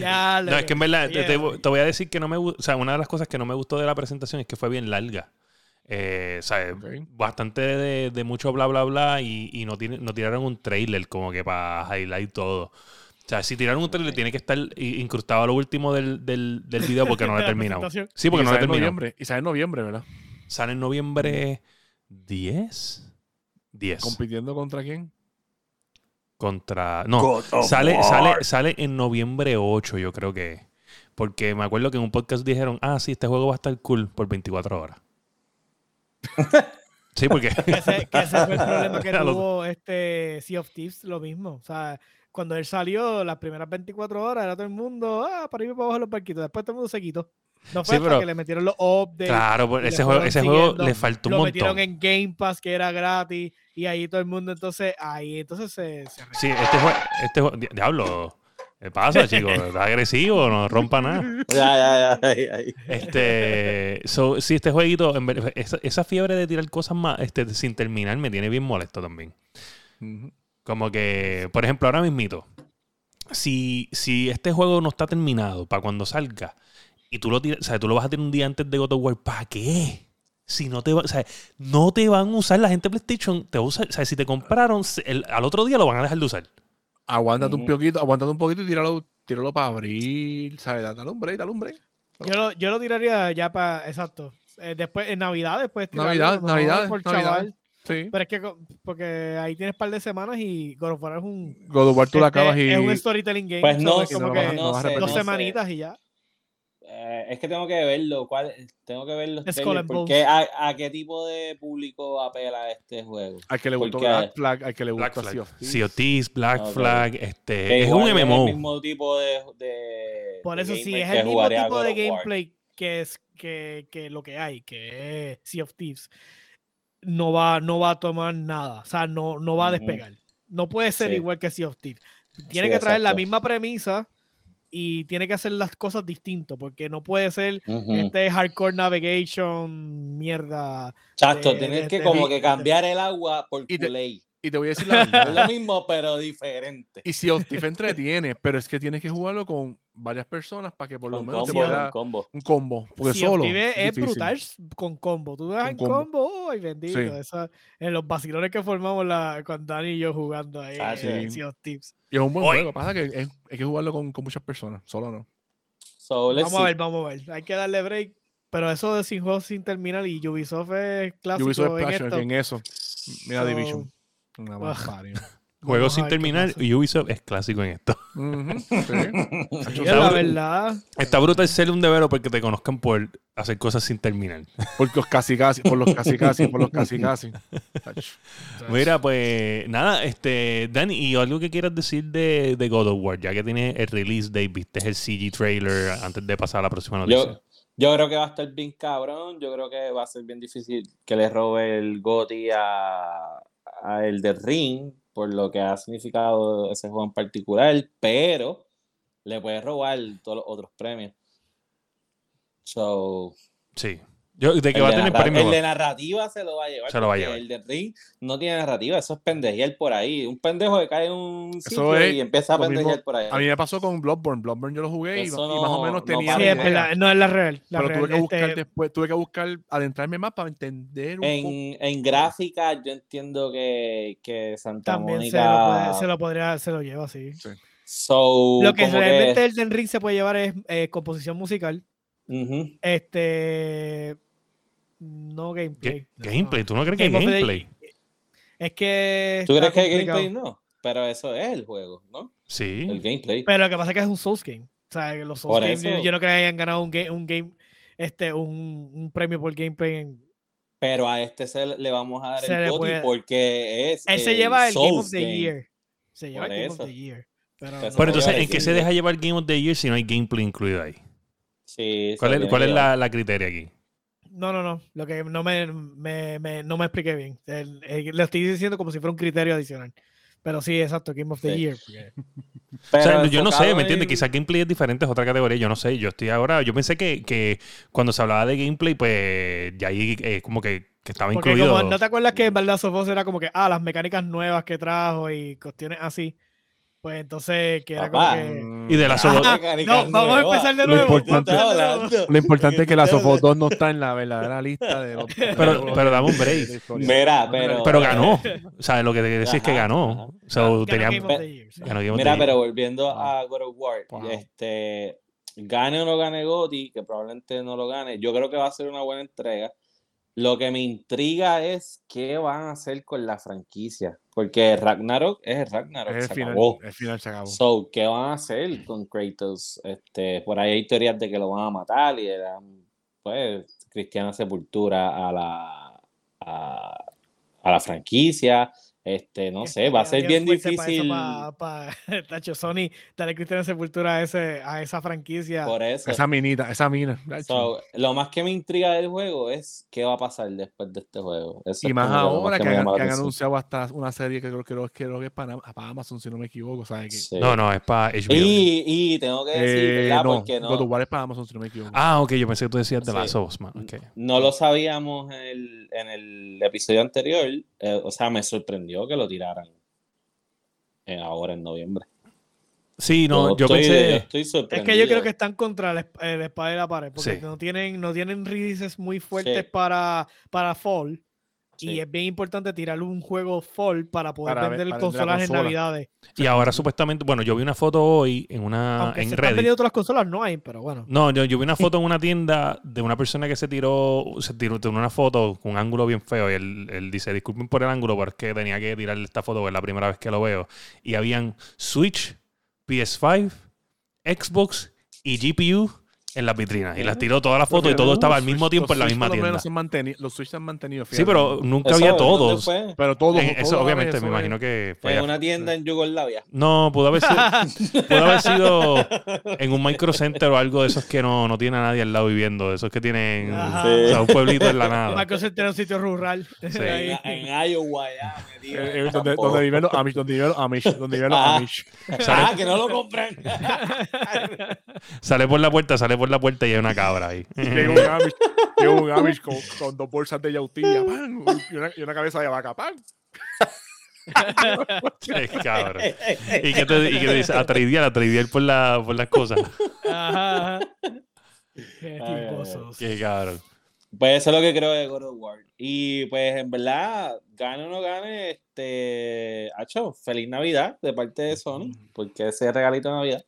ya, No, es que en verdad, te, te- te voy a decir que no me gustó. O sea, una de las cosas que no me gustó de la presentación es que fue bien larga. Eh, o sea, Ok. bastante de, de mucho bla, bla, bla. Y, y no, tiene, no tiraron un trailer como que para highlight todo. O sea, si tiraron un trailer, tiene que estar incrustado a lo último del, del, del video porque no lo he terminado. Sí, porque y no lo he sale en terminado. noviembre. Y sale en noviembre, ¿verdad? Sale en noviembre 10. 10. ¿Compitiendo contra quién? Contra. No, sale, War. sale, sale en noviembre 8, yo creo que. Porque me acuerdo que en un podcast dijeron, ah, sí, este juego va a estar cool por 24 horas. Sí, porque. Que ese, que ese fue el problema que lo- tuvo este Sea of Thieves, lo mismo. O sea, cuando él salió, las primeras 24 horas era todo el mundo, ah, para ir para abajo los barquitos. Después todo el mundo se quitó. No fue Sí, hasta pero- que le metieron los updates. Claro, pues ese juego, ese juego le faltó un lo montón. metieron en Game Pass, que era gratis, y ahí todo el mundo, entonces, ahí entonces se... se. Sí, este juego, este juego, di- diablo, ¿qué pasa, chicos? ¿Estás agresivo? No rompa nada. Ya, ya, ya. Este, so, sí, este jueguito, en ver- esa, esa fiebre de tirar cosas más este, sin terminar me tiene bien molesto también. Como que, por ejemplo, ahora mismito, si, si este juego no está terminado para cuando salga y tú lo, tiras, o sea, tú lo vas a tirar un día antes de God of War, ¿para qué? Si no te, va- o sea, no te van a usar la gente de PlayStation, te va a usar- o sea, si te compraron, el- al otro día lo van a dejar de usar. Aguántate un Ujú. poquito, aguántate un poquito y tíralo, tíralo para abril, ¿sabes? Dale un break, dale un break. Yo lo, yo lo tiraría ya para, exacto, eh, después, en Navidad, después Navidad, Navidad, por Navidad. chaval. Sí. Pero es que, porque ahí tienes un par de semanas y God of War es un... God of War tú la este, acabas y... Es un storytelling game. Pues no es sé, como no que no sé, dos no sé. semanitas y ya. Eh, es que tengo que verlo. ¿cuál? Tengo que ver los Es trailers, porque a, a qué tipo de público apela este juego. Al que le gustó Porque- Black Flag, al que le Black gustó Thieves, Black. Flag, este, es un MMO. el mismo tipo de. de Por de eso sí, gamer es el mismo tipo de gameplay que es que, que lo que hay, que es Sea of Thieves. No va, no va a tomar nada. O sea, no, no va a despegar. No puede ser Sí. igual que Sea of Thieves. Tiene Sí, que traer la misma premisa y tiene que hacer las cosas distinto, porque no puede ser Ujú. este hardcore navigation mierda. Chato, de- tienes que de- como de- que cambiar el agua por Y te- Kool-Aid. Y te voy a decir la Es verdad. lo mismo, pero diferente. y of Thieves entretiene, pero es que tienes que jugarlo con varias personas para que por lo Con menos te combo, pueda con combo. un combo. Porque of solo. Es difícil. brutal con combo. Tú das en combo. combo, ¡ay, bendito! Sí. esa- en los vacilones que formamos la, con Dani y yo jugando ahí Ah, en sí. Sea of Thieves. Y es un buen Oye. juego. Pasa que es- hay que jugarlo con, con muchas personas. Solo no. So, let's Vamos a see. ver, vamos a ver. Hay que darle break. Pero eso de sin juegos sin terminar y Ubisoft es clásico Ubisoft en Passion, esto. en eso. Mira So, Division. Una ugh. barbaridad. Juegos sin terminar, pasa. Ubisoft es clásico en esto. Ujú, sí. Sí, sea, la un- verdad. Está brutal ser un developer porque te conozcan por hacer cosas sin terminar. Por los casi casi, por los casi casi, por los casi casi. Mira, pues nada, este, Dani, ¿y algo que quieras decir de, de God of War? Ya que tiene el release date, viste el CG trailer antes de pasar a la próxima noticia. Yo, yo creo que va a estar bien cabrón. Yo creo que va a ser bien difícil que le robe el GOTY a, a el de Ring, por lo que ha significado ese juego en particular, pero le puede robar todos los otros premios. So, Sí. Yo, de que el, va a de tener narra- premio. el de narrativa se lo va a llevar. Se lo va a porque llevar. El de Ring no tiene narrativa, eso es pendejear por ahí. Un pendejo que cae en un sitio es y empieza a mismo- pendejear por ahí. A mí me pasó con Bloodborne. Bloodborne yo lo jugué y, más o no- menos no tenía. Sí, la es verdad, no es la real. La pero real, tuve que buscar este, después, tuve que buscar adentrarme más para entender un poco. En, en gráfica, yo entiendo que, que Santa también se lo, Mónica. puede- se lo podría, se lo lleva, sí. So, Lo que realmente el Den Ring se puede llevar es eh, composición musical. Este. No gameplay. Ga- gameplay, ¿tú no crees que Game the- gameplay? Es que. ¿Tú crees que hay gameplay? No, pero eso es el juego, ¿no? El Sí. gameplay. Pero lo que pasa es que es un Souls game. O sea, que los Souls games, yo- eso- yo no creo que hayan ganado un game, un game este, un, un premio por gameplay. en- Pero a este se le- vamos a dar Se el puede- porque es. Él se lleva el Game of Souls the game. Year. Se lleva Por el Game eso. of the Year. Pero, no- eso Pero entonces, ¿en qué se el- deja llevar Game of the Year si no hay gameplay incluido ahí? Sí, ¿Cuál es, cuál es la, la criteria aquí? No, no, no. Lo que no me, me, me- no me expliqué bien. El- el- le estoy diciendo como si fuera un criterio adicional. Pero sí, exacto, Game of the Sí. Year. porque- O sea, yo no sé, ¿me entiendes? en- Quizás gameplay es diferente, es otra categoría, yo no sé. Yo estoy ahora, yo pensé que, que cuando se hablaba de gameplay, pues ya ahí eh, como que, que estaba Porque incluido. como no te acuerdas que en verdad Sofos era como que, ah, las mecánicas nuevas que trajo y cuestiones así. Pues entonces, que era Papá. como que. Y de la Mecánicas No, vamos a empezar de Lo nuevo. importante-. Lo importante es que la 2 no está en la verdadera lista de los. Pero- pero dame un break. Mira, pero. Pero ganó. O sea, lo que te quiero decir es que ganó. So, Ganó tenía- Game of the Year, sí. ganó Game of the Mira, pero volviendo a God of War, Wow. este, gane o no gane GOTY, que probablemente no lo gane, yo creo que va a ser una buena entrega. Lo que me intriga es qué van a hacer con la franquicia, porque Ragnarok es el Ragnarok, Es el se final, acabó. el final se acabó. So, ¿qué van a hacer con Kratos? Este, por ahí hay teorías de que lo van a matar y le dan, pues, cristiana sepultura a la, a, a la franquicia. Este, no sé, va a ser bien difícil. Para, Tacho, Sony, darle cristiana sepultura a, ese, a esa franquicia. Por eso. Esa minita, esa mina. So, lo más que me intriga del juego es qué va a pasar después de este juego. Eso Y más ahora que, han, que anunciado hasta una serie que creo, creo, creo que es para, para Amazon, si no me equivoco. ¿sabes? Que, Sí. No, no, es para HBO. Y, y tengo que decir, Eh, ¿verdad? no, Porque no, God es para Amazon, si no me equivoco. Ah, ok, yo pensé que tú decías de Sí. Last of Us, man. ok. no lo sabíamos en el, en el episodio anterior. eh, o sea, me sorprendió que lo tiraran ahora en noviembre. Sí, no, yo estoy, pensé. estoy es que yo creo que están contra la, eh, la espada y la pared, porque Sí. no tienen, no tienen releases muy fuertes Sí. para, para Fall. Sí. Y es bien importante tirar un juego Fall para poder Para vender para consolas en. Navidades. Y ahora supuestamente, bueno, yo vi una foto hoy en una Aunque en se están Reddit. vendiendo otras consolas, no hay, pero bueno. No, yo, yo vi una foto en una tienda de una persona que se tiró, se tiró, tiró una foto con un ángulo bien feo y él, él dice, disculpen por el ángulo, pero es que tenía que tirarle esta foto, porque es la primera vez que lo veo. Y habían Switch, PS5, Xbox y GPU en las vitrinas. Y las tiró todas las fotos y todo estaba al mismo tiempo en la misma tienda. Los, los Switch se han mantenido. Sí, pero nunca Eso, había ¿dónde todos. Pero todos. Todos eso obviamente me imagino es- que fue En una tienda en Yugoslavia. No, pudo haber sido, pudo haber sido en un micro center o algo de esos que no, no tiene a nadie al lado viviendo, de esos que tienen o sea, un pueblito en la nada. Microsoft tiene un sitio rural. En, en Iowa, Eh, eh, donde, donde viven los Amish, donde viven los Amish, donde viven los Ah. Amish. Ah, que no lo compren. Sale por la puerta, sale por la puerta y hay una cabra ahí. Llega un Amish, llega un Amish con, con dos bolsas de yautilla, ¡pam! y, una, y una cabeza de vaca, ¡pam! Qué cabrón. ¿Y qué te, y qué te dice? A tradear por, la, por las cosas. Ajá. Qué tiposos. Qué cabrón. Pues eso es lo que creo de God of War. Y pues en verdad, gane o no gane, este, Hacho, feliz Navidad de parte de Sony, porque ese regalito de Navidad,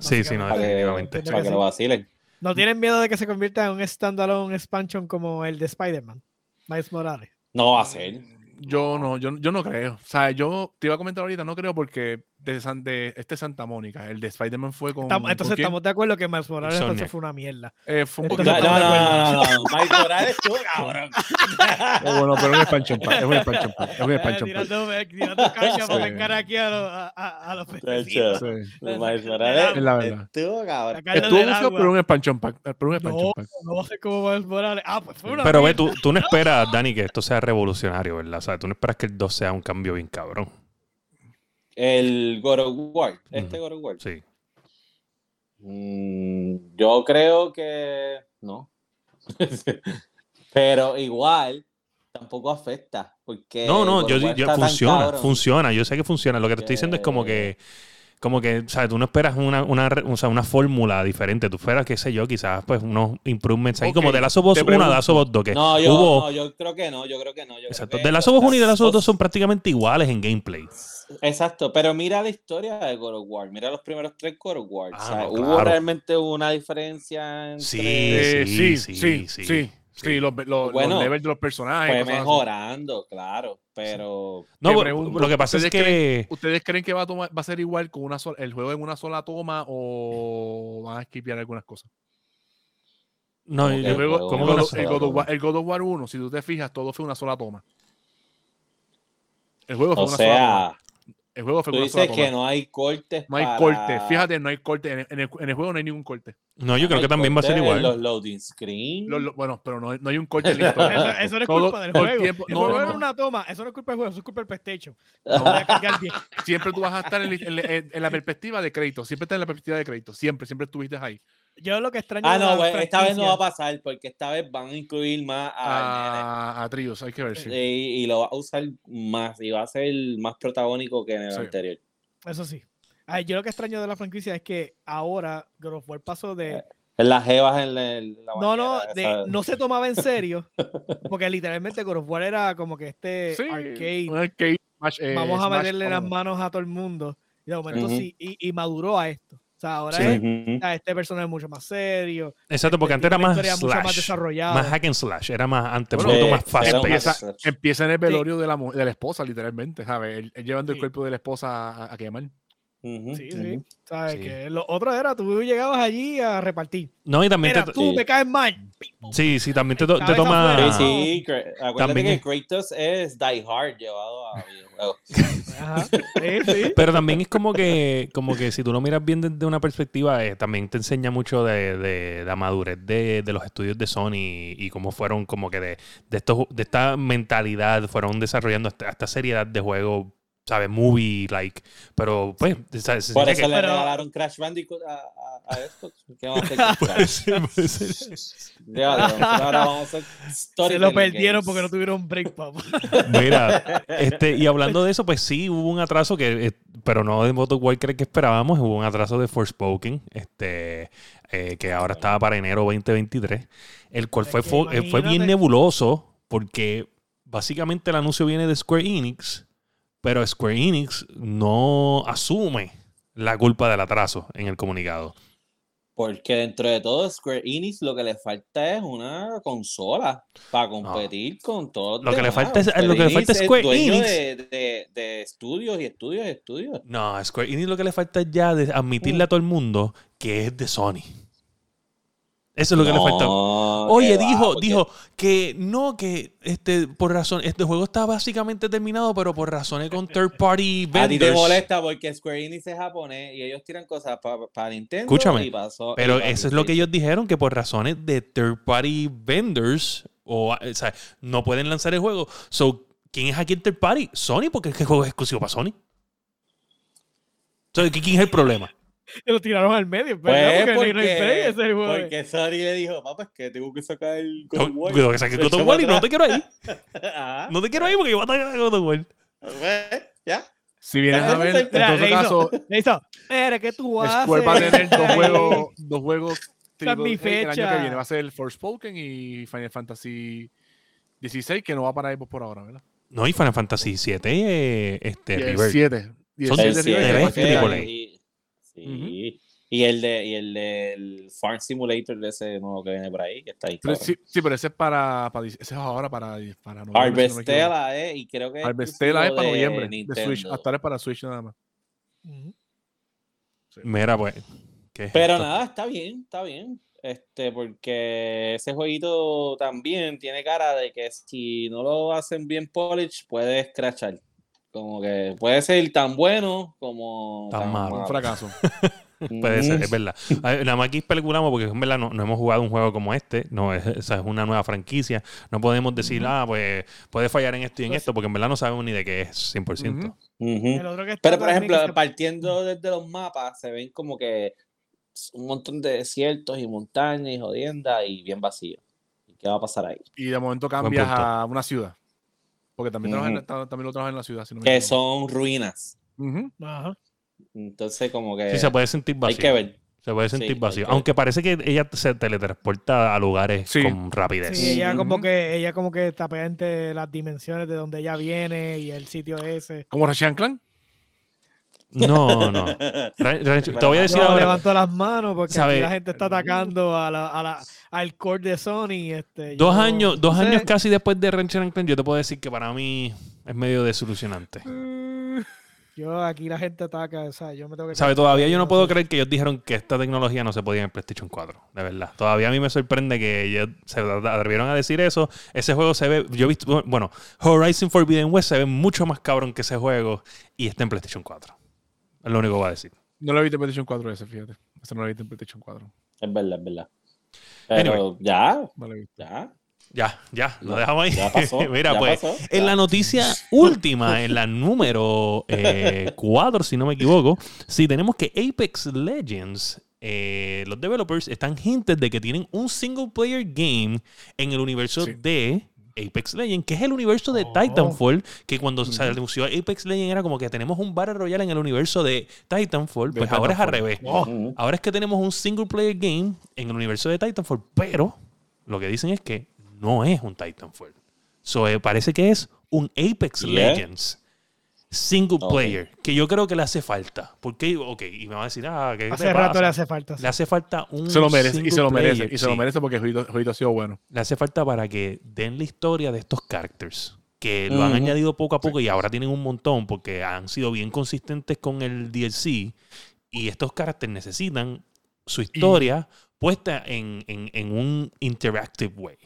Sí, sí, no, para que, definitivamente. Para que lo vacilen. ¿No tienen miedo de que se convierta en un standalone expansion como el de Spider-Man? Miles Morales. No va a ser. Yo no, yo, yo no creo. O sea, yo te iba a comentar ahorita, no creo porque de, San- de este Santa Mónica, el de Spider-Man fue con. Estamos- ¿con entonces quién? estamos de acuerdo que Miles Morales Insomniac. entonces fue una mierda. Eh, fue un Entonces poquito. No, no, no, no, no. Mike Morales tú, cabrón. Oh, bueno, pero es un expansion pack. Es un expansion pack. Es un Eh, expansion pack. tirando, tirando caña para vengar aquí a los, a, a, a los hecho. Sí. Mike Morales Es la verdad. estuvo, cabrón. Estuvo agua. pero un expansion pack. Pero un expansion No, pack. no va a ser como Miles Morales. Ah, pues fue una Pero ve, mierda. tú, tú no esperas, Dani, que esto sea revolucionario, ¿verdad? O sea, tú no esperas que el 2 sea un cambio bien cabrón. El God of War. Este Ujú. God of War. Sí. Mm, yo creo que no. Pero igual tampoco afecta. Porque No, no, yo, yo- funciona, funciona. Yo sé que funciona. Lo que te estoy diciendo es como que, como que, o sea, tú no esperas una, una, o sea, una fórmula diferente. Tú esperas, qué sé yo, quizás, pues, unos improvements ahí, como de Last of Us te 1 a. Last of Us 2, que No, yo, hubo... no, yo creo que no, yo creo que no. yo Exacto. que De Last of Us 1 y de Last of Us 2 dos- son prácticamente iguales en gameplay. Exacto, pero mira la historia de God of War, mira los primeros tres God of War. Ah, o sea, no, hubo claro. realmente una diferencia entre... Sí, Eh, sí, sí, sí, sí, sí, sí. Sí, los, los, Bueno, los levels de los personajes. Fue así. mejorando, claro, pero... No, lo- que pasa es ¿ustedes que... ¿Ustedes creen que va a, tomar, va a ser igual con una sola, el juego en una sola toma o van a esquipear algunas cosas? No, Como yo- que El, juego- juego el ¿cómo God of- no el sé? God of War, el God of War 1, si tú te fijas, todo fue una sola toma. El juego fue O una sola toma. El juego fue tú dices que no hay cortes No hay para- corte, fíjate, no hay corte. En el, en el- en el juego no hay ningún corte. No, yo creo que también va a ser cortes en igual. Los loading screen. Lo- lo- bueno, pero no, no hay un corte la Eso, no es Todo- culpa del juego. tiempo- el no, juego no, una toma. Eso no es culpa del juego, eso es culpa del PlayStation. Siempre tú vas a estar en, en- en- en la perspectiva de crédito. Siempre estás en la perspectiva de crédito. Siempre, siempre estuviste ahí. Yo lo que extraño Ah, no, la güey, esta vez no va a pasar porque esta vez van a incluir más a A, a tríos, hay que ver. Sí. y, y lo va a usar más y va a ser más protagónico que en el Sí. anterior. Eso sí. Ay, yo lo que extraño de la franquicia es que ahora God of War pasó de. En las jevas en la, en la No, no, de- no se tomaba en serio. Porque literalmente God of War era como que este Sí, arcade. un arcade smash, eh, Vamos a smash meterle las manos a todo el mundo. Y de momento sí, y, y maduró a esto. O sea, ahora Sí. es, o sea, este personaje es mucho más serio. Exacto, porque antes tiene era más mucho más slash. desarrollada. Más hack and slash. Era más antes, Bueno, eh, más fácil. era un Empieza, empieza en el velorio de, la, mu- de la esposa, literalmente, ¿sabes? Él, él llevando Sí. el cuerpo de la esposa a, a quemar. Sí, ujú. sí. ¿Sabes? Sí. Que lo otro era, tú llegabas allí a repartir. No, y también Mira, te, tú Sí. me caes mal. Sí, sí, también te, to- te toma. Sí, sí, acuérdate También que es- Kratos es Die Hard llevado a videojuegos. Ajá. Sí, sí. Pero también es como que, como que si tú lo miras bien desde una perspectiva, eh, también te enseña mucho de, de la madurez de, de los estudios de Sony y, cómo fueron como que de, de, estos, de esta mentalidad, fueron desarrollando esta, esta seriedad de juego, ¿sabes? Movie, like. Pero pues, se- se Por eso que- le Pero- regalaron Crash Bandicoot a, a, a Xbox. ¿Qué vamos a hacer con puede Crash? ser, puede ser. Ya, nosotros ahora vamos a hacer Se lo perdieron games. porque no tuvieron break, papá. Mira, este, y hablando de eso, pues sí, hubo un atraso que, eh, pero no de Moto Walker que esperábamos, hubo un atraso de Forspoken, este, eh, que ahora estaba para enero 2023, el cual fue, eh, fue bien nebuloso, porque básicamente el anuncio viene de Square Enix, pero Square Enix no asume la culpa del atraso en el comunicado. Porque dentro de todo, Square Enix lo que le falta es una consola para competir con todos. Lo que le falta es- Square lo que le falta es Square dueño Enix. De, de, de estudios y estudios y estudios. No, Square Enix lo que le falta es ya de admitirle a todo el mundo que es de Sony. Eso es lo que le. No, Oye, que va, dijo, dijo que no, que este, por razón, este juego está básicamente terminado, pero por razones con third party A ti te vendors. molesta porque Square Enix es japonés y ellos tiran cosas para Nintendo. Escúchame, y pasó- Pero y pa' eso es lo que ellos dijeron, que por razones de third party vendors, o, o sea, no pueden lanzar el juego. So, ¿quién es aquí el third party? Sony, porque es que el juego es exclusivo para Sony. So, ¿quién es el problema? Y lo tiraron al medio. Pues porque, porque, Play es el juego. porque Sony le dijo, papá, es que tengo que sacar el of War". Cuidado que God of echó War y para no te quiero ahí. Ajá. No te quiero ahí porque yo voy a God of War. Pues, ya. Si vienes a ver, el- en todo le hizo- caso, Le hizo, mira, ¿qué tú haces? Square va a tener dos juegos, dos juegos mi triple A el año fecha. que viene. Va a ser el Forspoken y Final Fantasy 16, que no va a parar por ahora, ¿verdad? No, y Final Fantasy 7 eh, este, Y el Rebirth. 7. Y el Son 7 El y- Sí. Y el de y el del Farm Simulator de ese nuevo que viene por ahí, que está ahí. Pero sí, sí, pero ese es para, para ese es ahora para, para noviembre, si no. Harvestella, eh, y creo que Harvestella es para exclusivo de noviembre. De Switch. Hasta ahora es para Switch nada más. Mira, pues. ¿qué es Pero esto? nada, está bien, está bien. Este, porque ese jueguito también tiene cara de que si no lo hacen bien polish, puede escrachar. Como que puede ser tan bueno como Tan malo. Un fracaso. Puede ser, es verdad. A ver, Nada más aquí especulamos porque en verdad no, no hemos jugado un juego como este. No, es, esa es una nueva franquicia. No podemos decir, ah, pues puede fallar en esto y en Pues- esto, porque en verdad no sabemos ni de qué es 100%. Ujú. Ujú. El otro que está Pero por ejemplo, se- partiendo desde los mapas, se ven como que un montón de desiertos y montañas y jodiendas y bien vacío. ¿Y qué va a pasar ahí? Y de momento cambias a una ciudad. Porque también, Ujú. la- también lo trabajan en la ciudad. Si no me Que son ruinas. Ajá. Entonces, como que Sí, se puede sentir hay vacío. que ver. Se puede sentir hay vacío. que- Aunque parece que ella se teletransporta a lugares Sí. con rapidez. Sí, ella como que ella como que tapea entre las dimensiones de donde ella viene y el sitio ese. Como Ratchet Clan. No, no. Te voy a decir Yo ahora. levanto las manos porque aquí la gente está atacando a la, a la- al core de Sony. Este, Dos yo- años, dos no sé. años casi después de Ratchet Clank, yo te puedo decir que para mí es medio desilusionante. Yo aquí la gente ataca, o sea, yo me tengo que ¿Sabe? Todavía yo no puedo creer que ellos dijeron que esta tecnología no se podía en PlayStation 4. De verdad. Todavía a mí me sorprende que ellos se atrevieron a decir eso. Ese juego se ve. Yo he visto. Bueno, Horizon Forbidden West se ve mucho más cabrón que ese juego y está en PlayStation 4. Es lo único que voy a decir. No lo he visto en PlayStation 4 ese, fíjate. Ese no lo he visto en PlayStation 4. Es verdad, es verdad. Pero Anyway. ya, No lo he visto. ya. Ya, ya, lo dejamos ahí. Ya pasó. Mira, ya pues. pasó, En la noticia última, en la número 4, si no me equivoco, sí tenemos que Apex Legends, eh, los developers están hinted de que tienen un single player game en el universo Sí. de Apex Legends, que es el universo de Oh. Titanfall, que cuando se anunció Apex Legends era como que tenemos un Battle Royale en el universo de Titanfall, De pues ahora es al revés. Oh. Ahora es que tenemos un single player game en el universo de Titanfall, pero lo que dicen es que no es un Titanfall. So, eh, parece que es un Apex Yeah. Legends single player, que yo creo que le hace falta. Porque, ok, y me va a decir, ah, ¿qué hace rato pasa? le hace falta. Le hace falta un Se lo merece. Y se lo merece. player, Y se lo merece porque jueguito ha sido bueno. Le hace falta para que den la historia de estos characters. Que lo han añadido poco a poco y ahora tienen un montón porque han sido bien consistentes con el DLC. Y estos characters necesitan su historia puesta en, en- en un interactive way.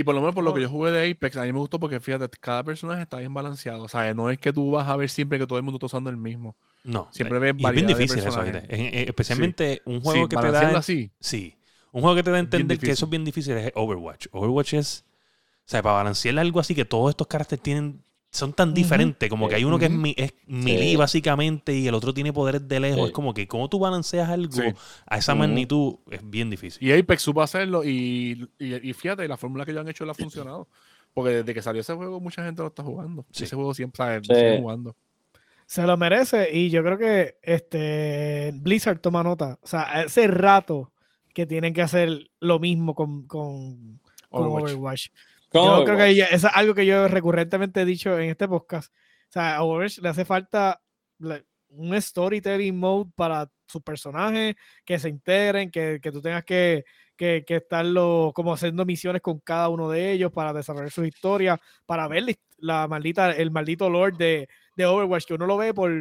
Y por lo menos por lo que yo jugué de Apex, a mí me gustó porque fíjate, cada personaje está bien balanceado. O sea, no es que tú vas a ver siempre que todo el mundo está usando el mismo. No. Siempre eh, ves y es bien variedad de difícil eso, especialmente un juego sí, que te da. así. Sí. Un juego que te da a entender que eso es bien difícil es Overwatch. Overwatch es. O sea, para balancear algo así que todos estos caracteres tienen. Son tan diferentes. Como que hay uno que es, mi, es melee, básicamente, y el otro tiene poderes de lejos. Sí. Es como que, ¿cómo tú balanceas algo Sí. a esa magnitud? Es bien difícil. Y Apex supo hacerlo y, y, y fíjate, la fórmula que ellos han hecho le ha funcionado. Porque desde que salió ese juego, mucha gente lo está jugando. Sí. Ese juego siempre sigue jugando. Se lo merece y yo creo que este Blizzard toma nota. O sea, hace rato que tienen que hacer lo mismo con, con, con Overwatch. Overwatch. Yo creo que eso es algo que yo recurrentemente he dicho en este podcast. O sea, a Overwatch le hace falta un storytelling mode para sus personajes, que se integren, que, que tú tengas que, que, que estarlo como haciendo misiones con cada uno de ellos para desarrollar su historia, para ver la maldita, el maldito lore de, de Overwatch, que uno lo ve por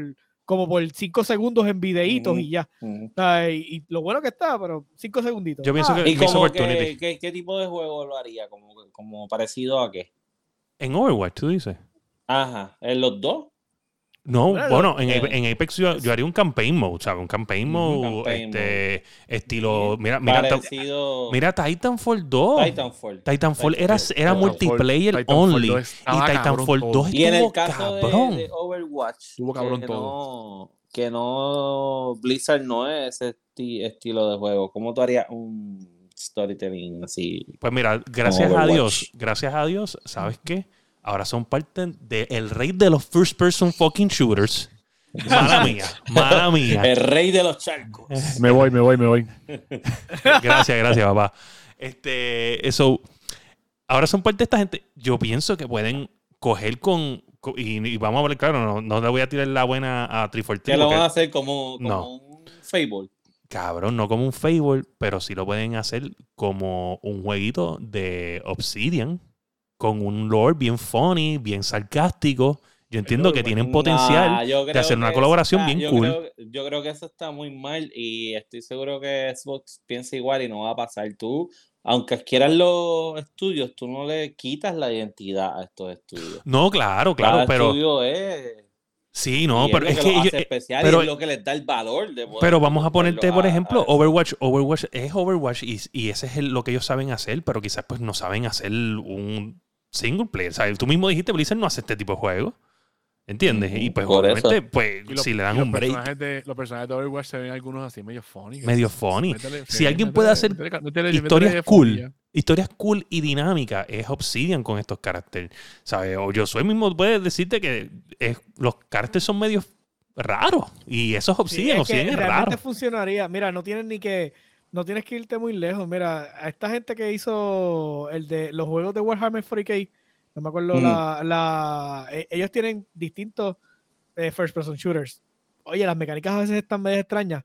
como por cinco segundos en videitos y ya. Ujú. O sea, y, y lo bueno que está, pero cinco segunditos. Yo pienso Ah, que- ¿Y Miss como que, qué, qué tipo de juego lo haría? ¿Como, como parecido a qué? En Overwatch, tú dices. Ajá, ¿en los dos? No, Bueno, bueno, en, eh, en Apex yo, yo haría un campaign mode, ¿sabes? Un campaign mode, campaign este, estilo, mira, mira, Parecido mira Titanfall 2. Titanfall. Titanfall era, era Titanfall. multiplayer Titanfall only. 2 y Titanfall todo. 2 Y en el estuvo caso de, cabrón. de Overwatch, Estuvo cabrón que, todo. no, que no, Blizzard no es ese esti- estilo de juego. ¿Cómo tú harías un storytelling así? Pues mira, gracias a. Dios, gracias a Dios, ¿sabes qué? Ahora son parte del rey de los first person fucking shooters. Mala mía, mala mía. El rey de los charcos. Me voy, me voy, me voy. Gracias, gracias, papá. Este, eso. Ahora son parte de esta gente. Yo pienso que pueden coger con. co- y, y vamos a ver, claro, no, no le voy a tirar la buena a 343. Que lo van a hacer como, como No. un Fable. cabrón, no como un Fable, pero sí lo pueden hacer como un jueguito de Obsidian, con un lore bien funny, bien sarcástico. Yo entiendo que tienen potencial Nah, de hacer una colaboración está- bien yo cool. creo- yo creo que eso está muy mal y estoy seguro que Xbox piensa igual y no va a pasar. Tú, aunque quieras los estudios, tú no le quitas la identidad a estos estudios. No, claro, claro, Cada pero estudio es, sí, no, y pero es es lo que que, los ellos- hace eh, especial pero- y es lo que les da el valor de poder Pero vamos a ponerte, por ejemplo, a. Overwatch. Overwatch es Overwatch y, y ese es el- lo que ellos saben hacer, pero quizás pues no saben hacer un single player. O sea, tú mismo dijiste, Blizzard no hace este tipo de juegos. ¿Entiendes? Y pues por obviamente, eso. pues los- si le dan un break, personajes de- los personajes de Overwatch se ven algunos así medio funny. Medio funny. Métele- Si alguien puede hacer historias cool, historias cool y dinámicas, es Obsidian con estos caracteres. ¿Sabes? O yo soy mismo puede decirte que es- los caracteres son medio raros. Y eso es Sí, Obsidian. es que Obsidian es realmente raro. funcionaría. Mira, no tienes ni que. No tienes que irte muy lejos. Mira, a esta gente que hizo el de los juegos de Warhammer 40k, no me acuerdo Mm. la, la- e- Ellos tienen distintos eh, first person shooters. Oye, las mecánicas a veces están medio extrañas.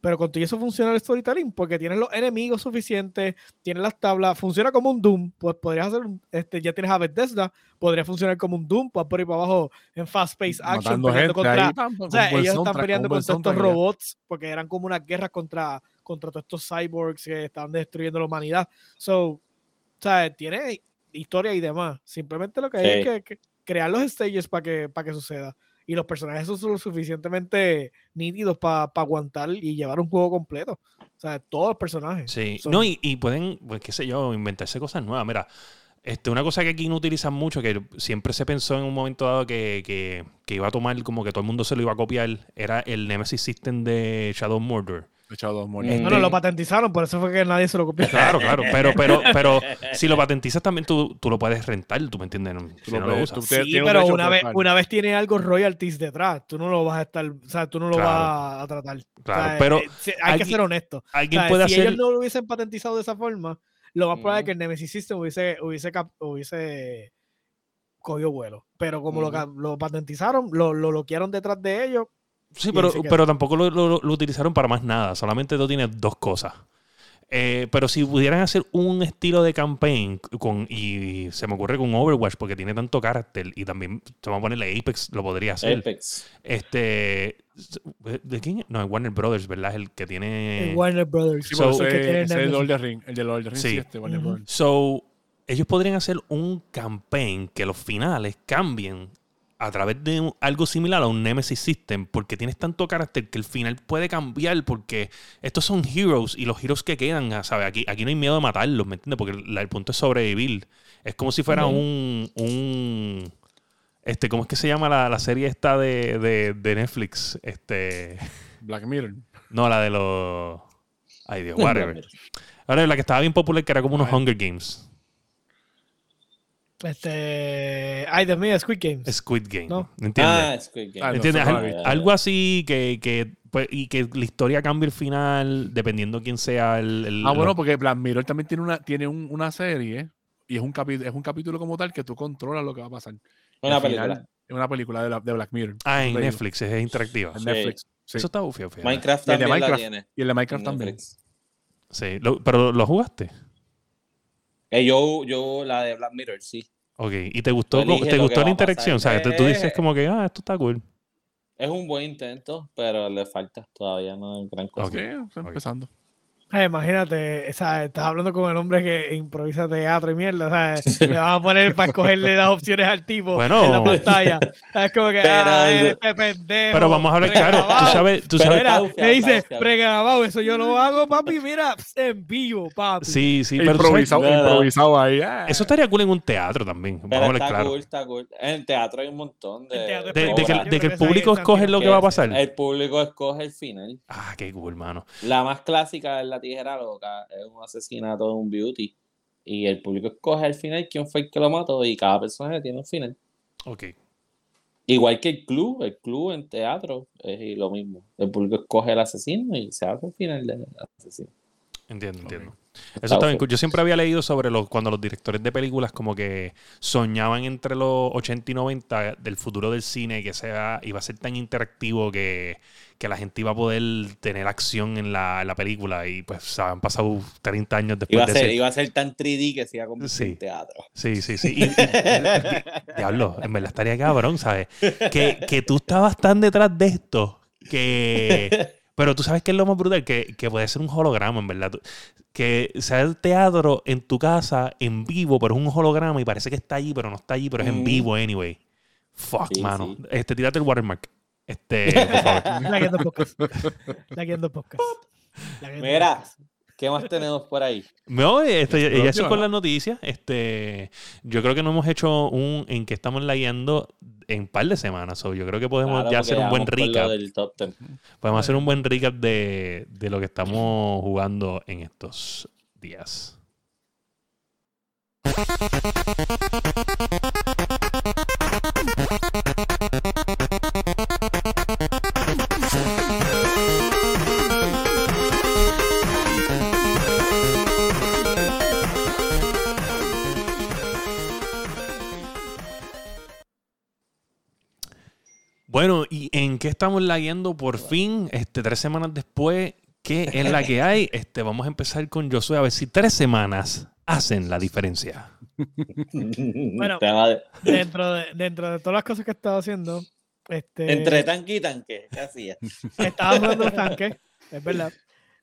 Pero con todo eso funciona el storytelling porque tienes los enemigos suficientes, tienes las tablas, funciona como un Doom. Pues podrías hacer, un- este, ya tienes a Bethesda, podría funcionar como un Doom, pues por ahí para abajo en fast-paced action, Matando peleando gente contra, ahí, o sea, ellos están peleando con con buen todos estos robots porque eran como unas guerras contra, contra todos estos cyborgs que estaban destruyendo la humanidad. So, o sea, tiene historia y demás. Simplemente lo que hay es Sí. que, que crear los stages para que, para que suceda. Y los personajes son lo suficientemente nítidos para aguantar y llevar un juego completo. O sea, todos los personajes. Sí, son- no, y, y pueden, pues qué sé yo, inventarse cosas nuevas. Mira, este, una cosa que aquí no utilizan mucho, que siempre se pensó en un momento dado que, que- que iba a tomar, como que todo el mundo se lo iba a copiar, era el Nemesis System de Shadow Mordor. Echado dos monedas. No, no, lo patentizaron, por eso fue que nadie se lo copió. Claro, claro, pero, pero, pero si lo patentizas también tú, tú lo puedes rentar, tú me entiendes, No, si lo no lo usas. tú- Sí, un pero una vez, una vez tiene algo royalties detrás, tú no lo vas a estar, o sea, tú no lo Claro. vas a tratar. O Claro, sea, pero eh, hay que ser honesto. O Alguien sea, puede si hacer... ellos no lo hubiesen patentizado de esa forma, lo más probable es que el Nemesis System hubiese, hubiese, cap- hubiese cogido vuelo. Pero como lo, lo patentizaron, lo, lo bloquearon detrás de ellos. Sí, pero, pero tampoco lo, lo- lo utilizaron para más nada. Solamente tú tienes dos cosas. Eh, pero si pudieran hacer un estilo de campaign con, y se me ocurre con Overwatch porque tiene tanto carácter y también se va a ponerle Apex, lo podría hacer. Apex. Este, ¿de quién? No, es Warner Brothers, ¿verdad? Es el que tiene. en Warner Brothers. Sí, So- pero el que tiene es el. Lord of Ring. El de Lord of the Ring, Sí. sí, este, Warner Ujú. Brothers. So, ellos podrían hacer un campaign que los finales cambien a través de un- algo similar a un Nemesis System, porque tienes tanto carácter que el final puede cambiar, porque estos son heroes y los heroes que quedan, ¿sabes? Aquí, aquí no hay miedo de matarlos, ¿me entiendes? Porque el punto es sobrevivir. Es como si fuera un, un. Este, ¿cómo es que se llama la, la serie esta de, de, de Netflix? Este. Black Mirror. No, la de los. Ay, Dios, whatever. Ahora, la que estaba bien popular, que era como unos. Hunger Games. Este. Ay, Dios mío, Squid Games. Squid Game. No. ¿Entiendes? Ah, Squid Game. ¿Entiendes? Al- algo así que, que, pues, y que la historia cambie el final dependiendo quién sea el. el- Ah, bueno, lo- porque Black Mirror también tiene una, tiene un- una serie y es un, capi- es un capítulo como tal que tú controlas lo que va a pasar. Una al película. final Es una película de, la- de Black Mirror. Ah, en digo. Netflix, es interactiva. En Sí. Netflix. sí. Eso está bufio, fíjate. Minecraft Y el de también la Minecraft. tiene. Y el de en Minecraft también. Netflix. Sí, lo- pero ¿lo jugaste? Eh, yo, yo, la de Black Mirror, sí. Ok, ¿y te gustó, eliges te gustó la interacción? pasar. ¿Sabes? Tú, tú dices Eh, como que, ah, esto está cool. Es un buen intento, pero le falta todavía no es gran cosa. Ok. Está empezando. Ay, imagínate, o sea, estás hablando con el hombre que improvisa teatro y mierda, ¿sabes? Le vas a poner para escogerle las opciones al tipo Bueno. en la pantalla. Es como que, Pero ah, este pendejo. Pero vamos a hablar claro. Tú sabes, tú sabes. Mira, me dice, pregrabado, eso yo lo hago, papi, mira, en vivo, papi. Sí, sí, pero sabes- improvisado, improvisado ahí. ah. eso estaría cool en un teatro también. Vamos a hablar está claro. cool, está cool. En el teatro hay un montón de. De, de que, Obra. de que el público escoge lo que va a pasar. El público escoge el final. Ah, qué cool, mano. La más clásica es la tijera loca, es un asesinato de un beauty. Y el público escoge al final quién fue el que lo mató y cada personaje tiene un final. Ok. Igual que el club, el club en teatro es lo mismo. El público escoge el asesino y se hace el final del asesino. Entiendo, entiendo. Eso cool. Yo siempre había leído sobre los, cuando los directores de películas como que soñaban entre los 80 y 90 del futuro del cine que sea, iba a ser tan interactivo que, que la gente iba a poder tener acción en la, en la película y pues han pasado 30 años después Iba a, de ser, ese- iba a ser tan 3D que se iba a convertir Sí. en teatro. Sí, sí, sí. Y- y- diablo, en verdad estaría cabrón, ¿sabes? Que, que tú estabas tan detrás de esto que... Pero tú sabes que es lo más brutal, que, que puede ser un holograma, en verdad. Que sea el teatro en tu casa, en vivo, pero es un holograma y parece que está allí, pero no está allí, pero es en Ujú. vivo anyway. Fuck, Sí, mano. sí. Este, tírate el watermark. Este, por favor. La Guiando Podcast. La Guiando Podcast. La Guiando Mira, Podcast. ¿Qué más tenemos por ahí? No, este, Es ya eso próxima, con las noticias. Este, yo creo que no hemos hecho un en que estamos lagueando en un par de semanas. So, yo creo que podemos Claro, ya hacer un buen recap. del top 10. Podemos hacer un buen recap de, de lo que estamos jugando en estos días. Bueno, ¿y en qué estamos lagueando por fin? Este, tres semanas después, ¿qué es la que hay? Este, vamos a empezar con Josué a ver si tres semanas hacen la diferencia. Bueno. Dentro de, dentro de todas las cosas que he estado haciendo, este, entre tanque y tanque, ¿qué hacía? estaba jugando los tanques, es verdad.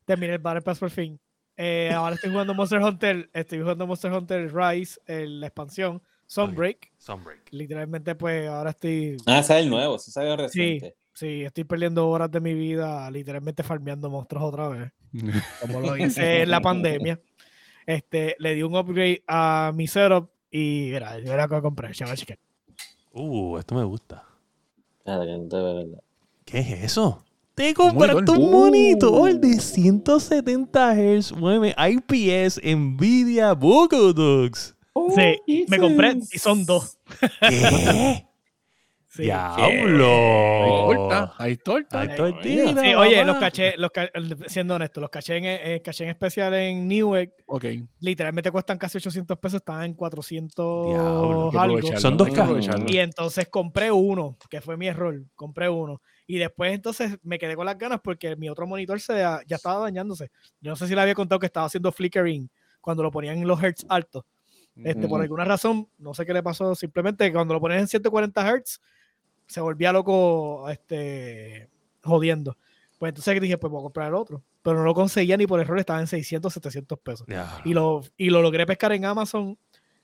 Terminé el Battle Pass por fin. Eh, ahora estoy jugando Monster Hunter, estoy jugando Monster Hunter Rise, el- la expansión, Sunbreak. Sunbreak. Literalmente, pues ahora estoy, Ah, ese es el nuevo, ese salió reciente. sí, estoy perdiendo horas de mi vida, literalmente farmeando monstruos otra vez. como lo hice en la pandemia. Este, le di un upgrade a mi setup y mira, yo era lo que compré, chaval, chicken. Uh, esto me gusta. ¿verdad? ¿Qué es eso? Te compraste un monitor Uh. de 170 Hz, mueve IPS, Nvidia, Bogodox. Sí, me compré y son dos. ¿Qué? Sí. ¡Diablo! Ahí torta, ahí torta. Hay tortita, Sí, oye, los caché, los ca- siendo honesto, los caché en, eh, caché en especial en Newegg, Ok. literalmente cuestan casi 800 pesos, estaban en 400 Diablo, hay algo. Son dos hay aprovecharlo. Y entonces compré uno, que fue mi error, compré uno. Y después entonces me quedé con las ganas porque mi otro monitor se, ya estaba dañándose. Yo no sé si le había contado que estaba haciendo flickering cuando lo ponían en los hertz altos. Este, Por alguna razón, no sé qué le pasó, simplemente cuando lo ponían en 140 Hz, se volvía loco este, jodiendo. Pues entonces dije, pues voy a comprar el otro. Pero no lo conseguía ni por error, estaba en 600, 700 pesos. Y lo, y lo logré pescar en Amazon,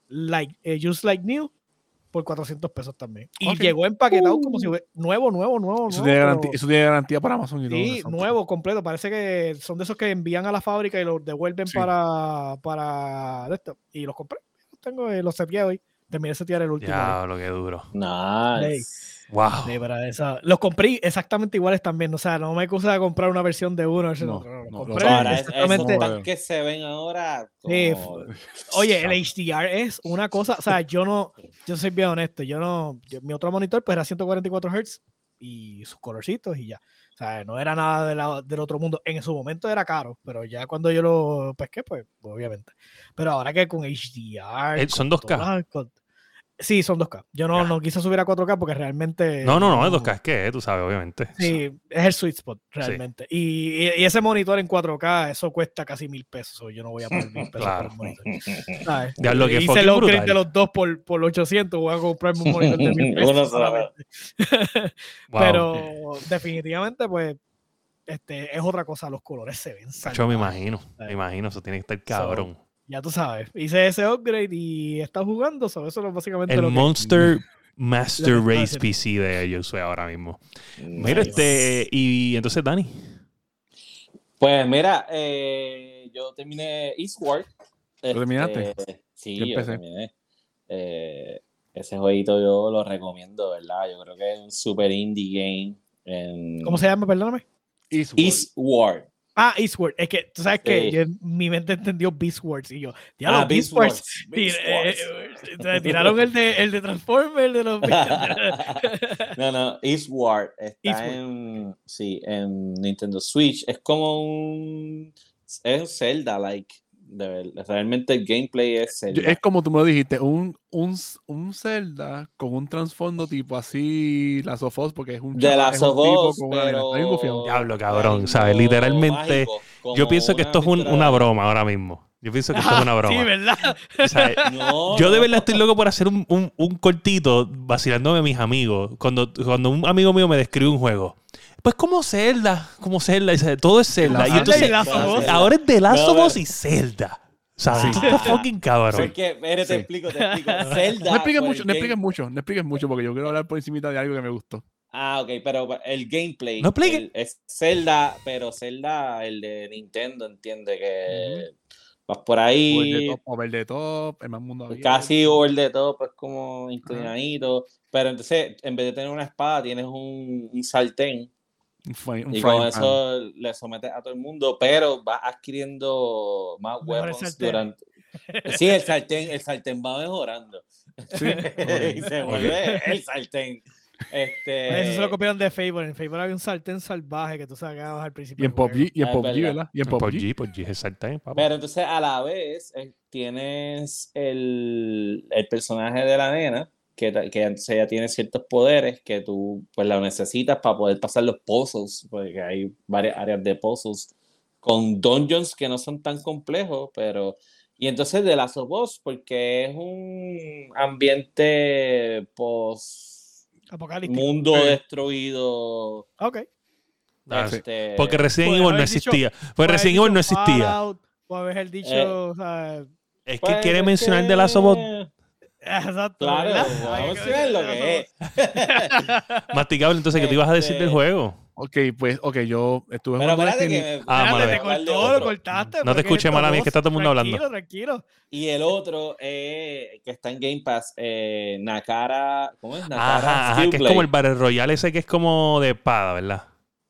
like, eh, Just Like New, por 400 pesos también. Y llegó empaquetado como si hubiera- nuevo, nuevo, nuevo, Eso nuevo. tiene, pero- garantía, eso tiene garantía para Amazon y todo. Sí, nuevo, completo. Parece que son de esos que envían a la fábrica y los devuelven Sí. para, para esto. Y los compré. Tengo, eh, los seteé hoy. Terminé de setear el último. hoy. Diablo, qué duro. Nice. Wow. Sí, pero esa- los compré exactamente iguales también. O sea, no me de comprar una versión de uno. No, los no, compré Ahora, es- esos exactamente. tan- tanques se ven ahora Sí, como... Oye, el HDR es una cosa, o sea, yo no, yo soy bien honesto, yo no, yo- mi otro monitor pues era 144 Hz y sus colorcitos y ya. O sea, no era nada de la- del otro mundo. En su momento era caro, pero ya cuando yo lo pesqué, pues obviamente. Pero ahora que con HDR. Eh, ¿son con 2K? todas las- con- Sí, son 2K. Yo no, Ya. no quise subir a 4K porque realmente. No, no, no, es 2K, es que, tú sabes, obviamente. Sí, es el sweet spot, realmente. Y, y- y ese monitor en 4K, eso cuesta casi mil pesos. Yo no voy a poner mil pesos Claro. por un monitor. ¿sabes? Diablo, que Hice el upgrade de los dos por, por 800. Voy a comprarme un monitor de mil pesos. Wow. Pero definitivamente, pues, este, es otra cosa. Los colores se ven. Yo me imagino, me imagino, eso tiene que estar cabrón. Ya tú sabes. Hice ese upgrade y está jugando. so, eso es básicamente El lo que. Monster Master Race. PC de Josué ahora mismo. Mira, Nice. este, y entonces, Dani. Pues mira, eh, yo terminé Eastward. ¿Lo terminaste? Este, Sí, Yo yo empecé. terminé. Eh, ese jueguito yo lo recomiendo, ¿verdad? Yo creo que es un super indie game. En ¿Cómo se llama? Perdóname. Eastward. Eastward. Ah, Eastward. Es que tú sabes que Sí. yo- mi mente entendió Beastwards y yo. Diablo, Ah, Beastwards. Beastwards, Tir- eh, Beastwards. eh, tiraron el de, el de Transformers, el de los. no, no, Eastward está Eastward. en, sí, en Nintendo Switch. Es como un es un Zelda-like. De ver- Realmente el gameplay es Zelda. Es como tú me lo dijiste, un, un, un Zelda con un trasfondo tipo así, la Sofos, porque es un De la Sofos, pero... Diablo, cabrón, ¿sabes? Literalmente, mágico, Yo pienso que esto es un- una broma ahora mismo. Yo pienso que esto es una Sí, broma. ¿verdad? O sea, No, Yo de verdad estoy loco por hacer un, un- un cortito vacilándome a mis amigos. Cuando, cuando un amigo mío me describe un juego. Pues como Zelda, como Zelda, todo es Zelda. Y entonces, ahora es de Last of Us y Zelda. ¿Sabes? Sí. Fucking cabrón. Te Sí. explico, te explico. Zelda. No expliques mucho, no expliques mucho, no expliques mucho, porque yo quiero hablar por encima de algo que me gustó. Ah, ok, pero el gameplay. No explique. el- es Zelda, pero Zelda, el de Nintendo, entiende que vas por Over the ahí, top, over the top, el más mundo abierto. casi over the top, es como inclinadito. Pero entonces, en vez de tener una espada, tienes un, un sartén. Un Y con pan. eso le sometes a todo el mundo, pero vas adquiriendo más sartenes. durante. Sí, el sartén, el sartén va mejorando. Sí, y se vuelve el sartén. Este, Eso se lo copiaron de Fable. En Fable había un sartén salvaje que tú sacabas al principio. Y en. PUBG, y en Ah, es PUBG, verdad. ¿verdad? Y en PUBG. G, por G, es sartén, papá. Pero entonces a la vez eh, tienes el, el personaje de la nena, que, que entonces ella tiene ciertos poderes que tú pues la necesitas para poder pasar los puzzles, porque hay varias áreas de puzzles con dungeons que no son tan complejos, pero... Y entonces de Last of Us, porque es un ambiente post Apocalíptico. mundo Sí. destruido. Ok. Ah, este, Porque Resident Evil no existía. Pues Resident Evil no existía. Fallout, Puede haber dicho. o sea, Es que pues, quiere mencionar que- de Last of Us. Exacto. Claro, vamos a mencionar lo que es. Masticable, entonces, ¿qué te ibas a decir del Este, juego? Ok, pues, ok, yo estuve Pero espérate Destiny. que me- Ah, Espérate, mala te cortó, lo cortaste. No te escuché, mala mía, es que está todo el mundo hablando. Tranquilo, tranquilo. Y el otro eh, que está en Game Pass, eh, Nakara. ¿Cómo es? Nakara Ajá, ajá, que es como el. Battle Royale ese que es como de espada, ¿verdad?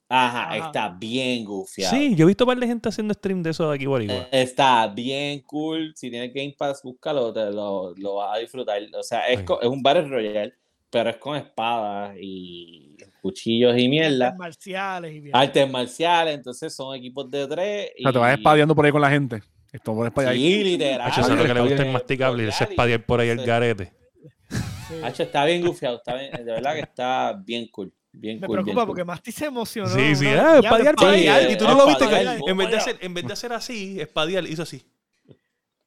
Ajá, Ajá. está bien gufiado. Sí, yo he visto un par de gente haciendo stream de eso de aquí por Eh, igual. Está bien cool. Si tienes Game Pass, búscalo, te lo, lo vas a disfrutar. O sea, es, Ay. co- es un Battle Royale, pero es con espadas y cuchillos y mierda. Artes marciales y bien. Artes marciales, entonces son equipos de tres. O sea, te vas y- espadeando por ahí con la gente. Esto por espadear ahí. Sí, literal. Hacho, eso es lo que le gusta el masticable y ese Royale, espadear por ahí el garete. Sí. Hacho, está bien gufiado, está bien, de verdad que está bien cool. Bien Me cool, bien preocupa cool. porque Masti se emocionó. Sí, sí, ah, espadear espadear, Y tú no lo viste. que. En vez, de hacer, en vez de hacer así, espadear, hizo así.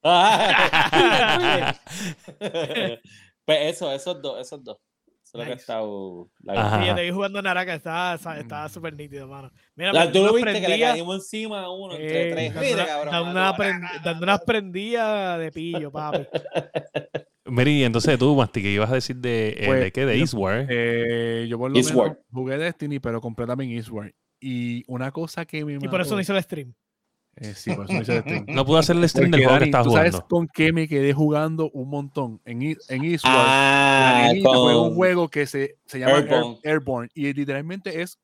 Pues eso, esos dos, esos dos. Eso es lo que ha Nice. estado. la. Sí, te vi jugando Naraka, estaba, estaba súper nítido, mano. Mira, La- tú lo viste que le caímos encima a uno entre eh, tres. dando Mira, una- cabrón. dando mano, una prend- dando unas prendidas de pillo, papi. Mary, entonces tú, Masti, ¿qué ibas a decir de, eh, Pues, de qué? De yo- Eastward. Eh, yo por lo Eastward. menos jugué Destiny, pero compré también Eastward. Y una cosa que me Y por eso no hizo el stream. eh, sí, por eso no hice Destiny. No pude hacer el stream del Porque, juego que estaba ¿tú sabes jugando. con qué me quedé jugando un montón? En, E- en Eastward. Ah, juega un juego que se, se llama Air- Airborne. Airborne. Y literalmente es.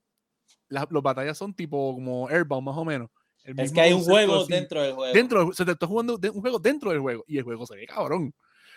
Las las batallas son tipo como Airbound, más o menos. El Es que hay un juego así. dentro del juego. Dentro del- se te está jugando de- un juego dentro del juego. Y el juego se ve cabrón.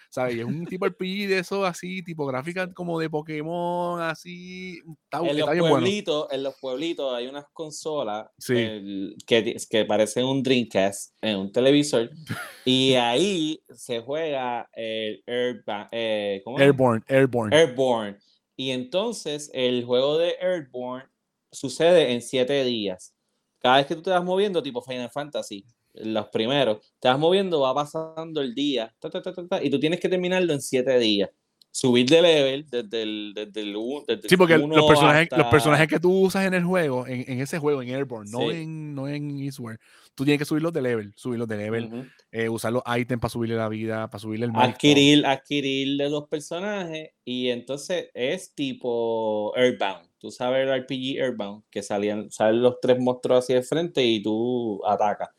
¿Sabes? Y es un tipo RPG de eso así, tipo gráfica como de Pokémon, así. Está, en está los bien bueno. pueblitos, en los pueblitos hay unas consolas Sí. el- que, que parecen un Dreamcast en un televisor y ahí se juega el Airba- eh, ¿cómo es? Airborne, Airborne. Airborne. Y entonces el juego de Airborne sucede en siete días. Cada vez que tú te vas moviendo, tipo Final Fantasy, los primeros, te vas moviendo, va pasando el día, ta, ta, ta, ta, ta, y tú tienes que terminarlo en siete días. Subir de level desde el, desde el, u- desde el Sí, porque uno los personajes, los personajes que tú usas en el juego, en, en ese juego, en Airborne, no, en, no en Eastward, tú tienes que subirlos de level, subirlos de level, eh, usar los ítems para subirle la vida, para subirle el milestone. adquirir, adquirir de los personajes y entonces es tipo Earthbound. Tú sabes el RPG Earthbound, que salían, salen los tres monstruos hacia el frente y tú atacas.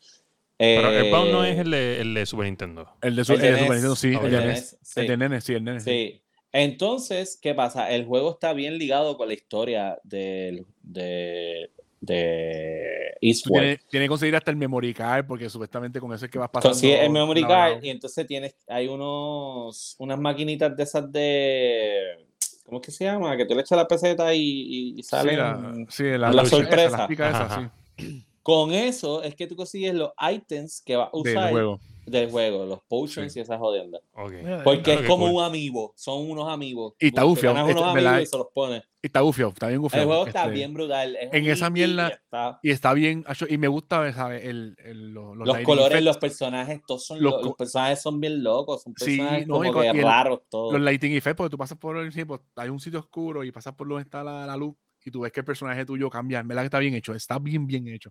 Pero el Bound no Eh, es el de, el de Super Nintendo. El de, su- El de el de Super NES. Nintendo, sí, el de NES. sí. El de nene, sí, el nene. sí. Entonces, ¿qué pasa? El juego está bien ligado con la historia del, de, de tienes, tienes que conseguir hasta el memory card, porque supuestamente con eso es que vas pasando. Consigues el memory card lado. y entonces tienes, hay unos, unas maquinitas de esas de, ¿cómo es que se llama? Que tú le echas la peseta y, y, y Sí, salen. la, sí, la, la la sorpresa. Esa, la pica esa, Ajá, sí. Con eso es que tú consigues los items que vas a Del usar juego. del juego, los potions Sí. y esas jodiendas. Ok. Mira, Porque Claro es que como cool. un amigo, son unos amigos. Y está ganas este, y se los pones. Y está bufiado, está bien El bufiado. juego está este, bien brutal. es en esa mierda- está- Y está bien, y me gusta, ¿sabes? El, el- los, los Los colores, effects, los personajes, todos son Los los, personajes son bien locos, son Sí, personajes no, y como que el- raros todos. los lighting effects, porque tú pasas por el sí, pues, hay un sitio oscuro y pasas por donde está la, la luz y tú ves que el personaje tuyo cambia. En verdad que está bien hecho, está bien, bien hecho.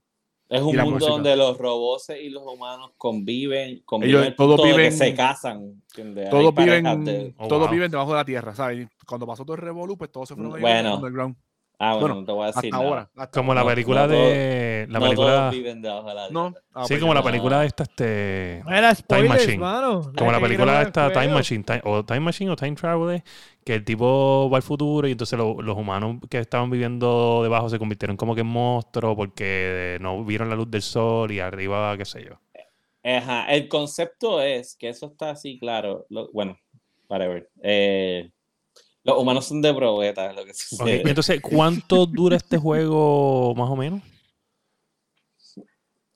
Es un mundo música. donde los robots y los humanos conviven, conviven al todos punto de que viven- se casan. Todos viven, de- Oh, todos wow. viven debajo de la tierra, ¿sabes? Cuando pasó todo el revolú, pues todos se fueron Bueno, underground. Ah, bueno, bueno, no te voy a decir Hasta nada. ahora. hasta Como la. No, película no de. La no película. todos viven debajo de la No. ah, Sí, pues como la no. película esta, este. Era spoilers, Machine. mano. Como la película quiero esta Time. Machine, Time- o Time Machine o Time Traveler, que el tipo va al futuro y entonces lo- los humanos que estaban viviendo debajo se convirtieron como que en monstruos porque no vieron la luz del sol y arriba, qué sé yo. Ajá, el concepto es que eso está así claro. Lo- bueno, whatever. Eh, los humanos son de probetas, lo que Ok, sucede. Entonces, ¿cuánto dura este juego más o menos?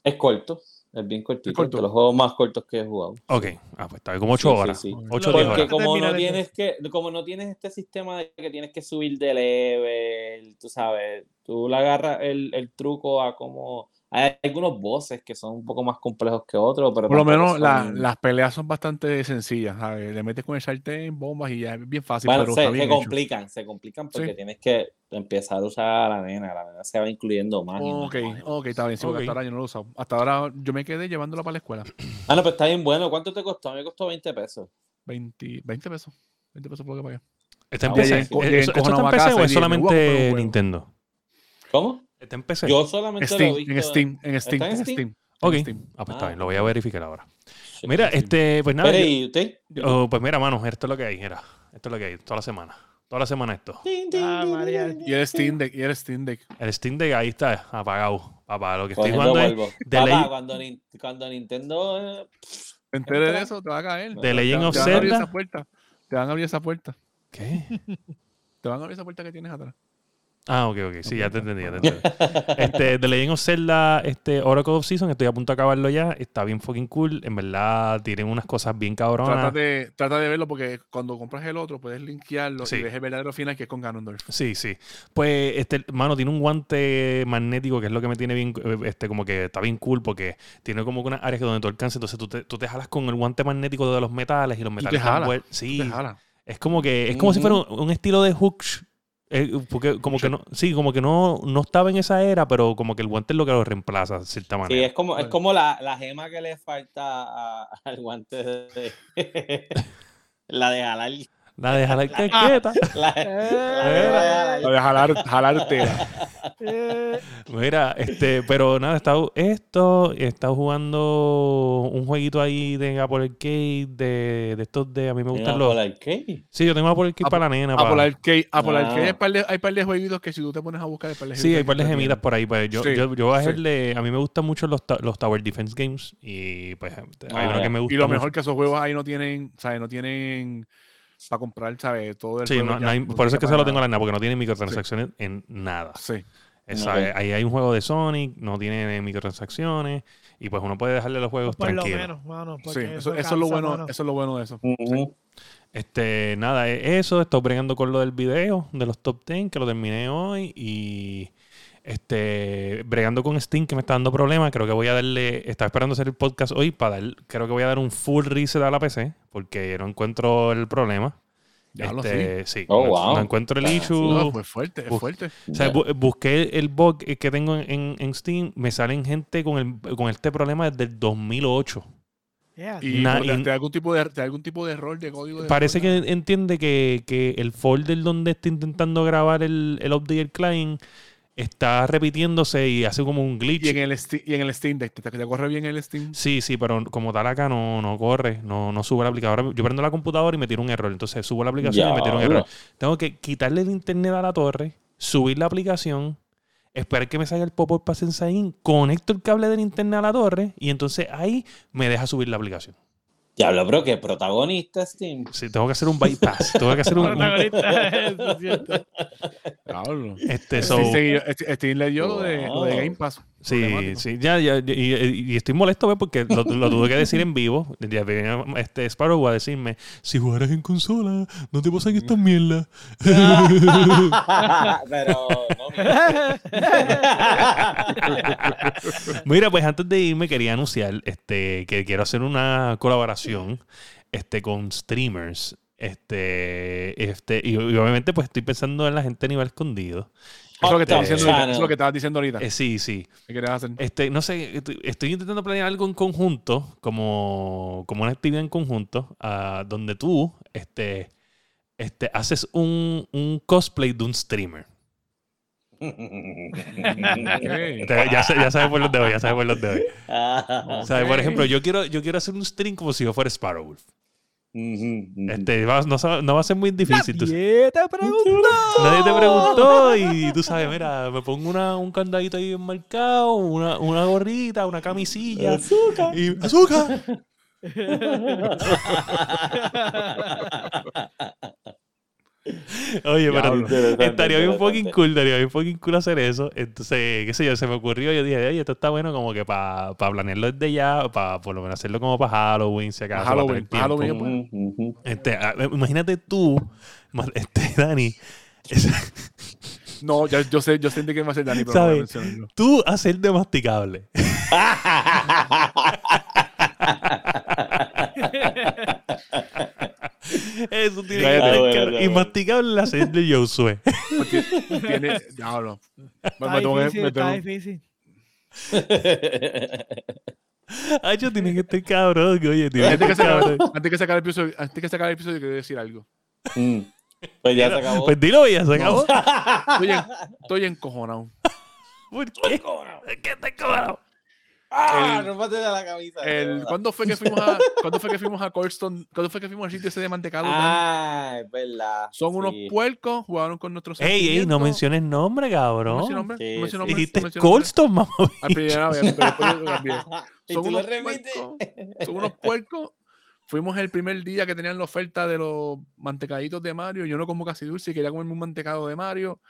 Es corto, es bien cortito. corto. De los juegos más cortos que he jugado. Ok, ah, pues está como 8 Sí, sí, horas. sí. 8 o Lo- 10 Porque horas. como- no tienes que, como no tienes este sistema de que tienes que subir de level, tú sabes, tú le agarras el, el truco a como hay algunos bosses que son un poco más complejos que otros, pero Por lo menos la- son- las peleas son bastante sencillas, ¿sabes? Le metes con el sartén, bombas y ya es bien fácil, Bueno, pero se, está se bien hecho. complican, se complican porque Sí. tienes que empezar a usar a la nena, la nena se va incluyendo más. Ok, más, y más. ok, está bien. Sí, hasta ahora yo no lo he usado. Hasta ahora yo me quedé llevándola para la escuela. Ah, no, pero está bien bueno. ¿Cuánto te costó? A mí me costó 20 pesos. 20, 20 pesos. 20 pesos por lo que pagué. ¿Está en Ah, ¿Eso, ¿Esto está en PC o es dije, "Me voy a comprar un solamente juego". Nintendo? ¿Cómo? ¿Está en PC? Yo solamente Steam, lo he visto. en Steam, en Steam, ¿Está en Steam? Steam. Ok. Steam. Ah, pues está Ah, bien, lo voy a verificar ahora. Mira, Sí. este, pues nada. Espere, yo- ¿y usted? oh, pues mira, mano, esto es lo que hay, mira. Esto es lo que hay, toda la semana. Toda la semana esto. Ah, María. Y el Steam Deck, y el Steam Deck. El Steam Deck ahí está apagado. Papá, lo que estoy jugando es Papá, Ley- cuando, Nin- cuando Nintendo... eh, Te enteres de eso, te va a caer. Te- Legend of te van a abrir Zelda. esa puerta. Te van a abrir esa puerta. ¿Qué? Te van a abrir esa puerta que tienes atrás. Ah, ok, ok. Sí, ya te entendí, ya te entendí. Este, The Legend of Zelda, este, Oracle of Season, estoy a punto de acabarlo ya. Está bien fucking cool. En verdad, tienen unas cosas bien Trata cabronas. de, trata de verlo porque cuando compras el otro puedes linkearlo Sí. y ves el verdadero final que es con Ganondorf. Sí, sí. Pues, este, mano, tiene un guante magnético que es lo que me tiene bien, eh, este, como que está bien cool porque tiene como que unas áreas que donde tú alcanzas, entonces tú te, tú te jalas con el guante magnético de los metales y los te metales dan jalas, vuel- Sí, Te jala. es como que, es como si fuera un, un estilo de hooks. Eh, porque como que no, sí, como que no, no estaba en esa era, pero como que el guante es lo que lo reemplaza de cierta manera. Sí, es como, es como la, la gema que le falta a- al guante de... la de jalar... La de jalar quieta. La, la de Lo de jalar, jalar tela. Eh, Mira, este, pero nada, he estado esto, he estado jugando un jueguito ahí de Apple Arcade, de, de estos de, a mí me gustan los... arcade. Sí, yo tengo Apple Arcade Apple- para la nena. Apple para- Arcade, Apple Ah. Arcade hay par de, hay par de jueguitos que si tú te pones a buscar hay par de Sí, hay par de gemidas por ahí. Pues yo, Sí, yo, yo bajé sí. el de- a mí me gustan mucho los, los Tower Defense Games y pues hay Ah, uno ya. que me gusta Y lo mucho. mejor que esos juegos ahí no tienen, ¿sabes? No tienen para comprar, ¿sabes? Todo el Sí, juego no- ya, no hay- no por eso es que se lo tengo a la porque no tiene microtransacciones en nada. Sí. Ok. Ahí hay un juego de Sonic, no tiene microtransacciones y pues uno puede dejarle los juegos por lo tranquilos. menos, mano. Sí, porque eso, es lo bueno, mano. eso es lo bueno de eso. Este, nada, es eso. Estoy bregando con lo del video de los top 10, que lo terminé hoy. Y este, bregando con Steam, que me está dando problemas. Creo que voy a darle. Estaba esperando hacer el podcast hoy para dar. Creo que voy a dar un full reset a la PC, porque no encuentro el problema. Ya lo Este, sí. Oh, no, wow. no encuentro el Ah, issue. No, fue fuerte, es fuerte. O sea, bu- busqué el bug que tengo en, en Steam. Me salen gente con, el, con este problema desde el 2008. Yeah. Y Na- te, y- te da algún tipo de, te da algún tipo de error de código. de Parece error, que entiende que, que el folder donde está intentando grabar el, el update del client está repitiéndose y hace como un glitch. Y en el, Steam- y en el Steam Deck, ¿te, te corre bien el Steam? Sí, sí, pero como tal acá no, no corre, no, no sube la aplicación. Yo prendo la computadora y me tira un error. Entonces subo la aplicación y me tira un error. Tengo que quitarle el internet a la torre, subir la aplicación, esperar que me salga el pop-up para In, conecto el cable del internet a la torre y entonces ahí me deja subir la aplicación. Diablo, bro, que protagonista Steam. Sí, tengo que hacer un bypass. tengo que hacer un, Protagonista, eso es cierto. Diablo. este, so, Steam, Steam le dio lo de, lo de. Game Pass. Sí, sí, ya, ya, y, y- y estoy molesto ¿ves? porque lo, lo tuve que decir en vivo. Ya venía este Sparrow a decirme, si jugaras en consola, no te pasan estas mierdas. Pero no, mira. Mira, pues antes de irme quería anunciar este, que quiero hacer una colaboración este, con streamers. Este, este, y, y obviamente pues estoy pensando en la gente a nivel escondido. Eso es lo que estabas diciendo que estabas diciendo ahorita. Eh, sí, sí. ¿Qué querías hacer? Este, no sé, estoy, estoy intentando planear algo en conjunto, como, como una actividad en conjunto, ah, donde tú este, este, haces un, un cosplay de un streamer. Ya, sabes por los de hoy, ya sabes por los de hoy. Ah, O sea, por ejemplo, yo quiero, yo quiero hacer un stream como si yo fuera Este, va- no, va a ser muy difícil. tú- Nadie te preguntó. nadie te preguntó y tú sabes, mira, me pongo una, un candadito ahí enmarcado, una, una gorrita, una camisilla. Azúcar. Y azúcar. Oye, pero estaría bien fucking cool, estaría bien fucking cool hacer eso. Entonces, qué sé yo, se me ocurrió, yo dije, oye, esto está bueno como que para planearlo desde ya, para por lo menos hacerlo como para Halloween, si acaso. Halloween. Halloween. Este, ah, imagínate tú, este, Dani, es- No, ya, yo sé, yo sé de qué va a ser Dani, pero no ¿Sabes? mencionarlo. tú hacer de masticable. Eso tiene que estar Ah, bueno, cabrón. está Y bueno. masticable la hacer de Josué. Porque tiene. Diablo. Me, Está difícil, me está tengo- difícil. Ay, yo tiene que estar cabrón, oye, tiene que Antes que, estar sacar, cabrón. antes que sacar el episodio, antes que sacar el episodio, quiero decir algo. Mm. Pues ya se acabó. Pues dilo, ya se acabó. Estoy, en, estoy encojonado. ¿Por qué? ¿Por qué te cabrón? ¡Ah! El- no la camisa. El, ¿cuándo, fue que fuimos a, ¿Cuándo fue que fuimos a Colston? ¿Cuándo fue que fuimos al sitio ese de mantecado? Ah, es verdad. Son unos puercos, jugaron con nuestros Ey, ey, no menciones nombre, No cabrón. mencioné nombre, Sí, no mencioné sí. nombre, Dijiste no. Colston, mamá. A primera vez, pero después lo cambié. Unos puercos. Son unos puercos. Fuimos el primer día que tenían la oferta de los mantecaditos de Mario. Yo no como casi dulce y quería comerme un mantecado de Mario.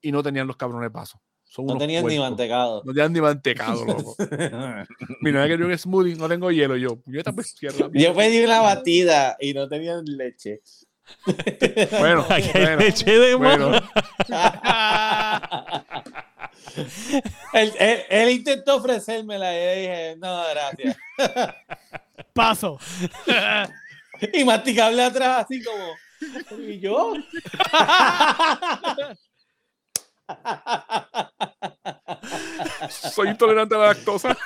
Y no tenían los cabrones pasos. Son No unos tenías ni mantecado. No tenían ni mantecado, loco. Mi novia quería un smoothie, no tengo hielo. Yo, pues la Yo pedí una batida y no tenían leche. Bueno, Aquí hay bueno, leche de bueno. él, él- él intentó ofrecérmela y yo dije, no, gracias. Paso. Y masticable atrás, así como. ¿Y yo? Soy intolerante a la lactosa.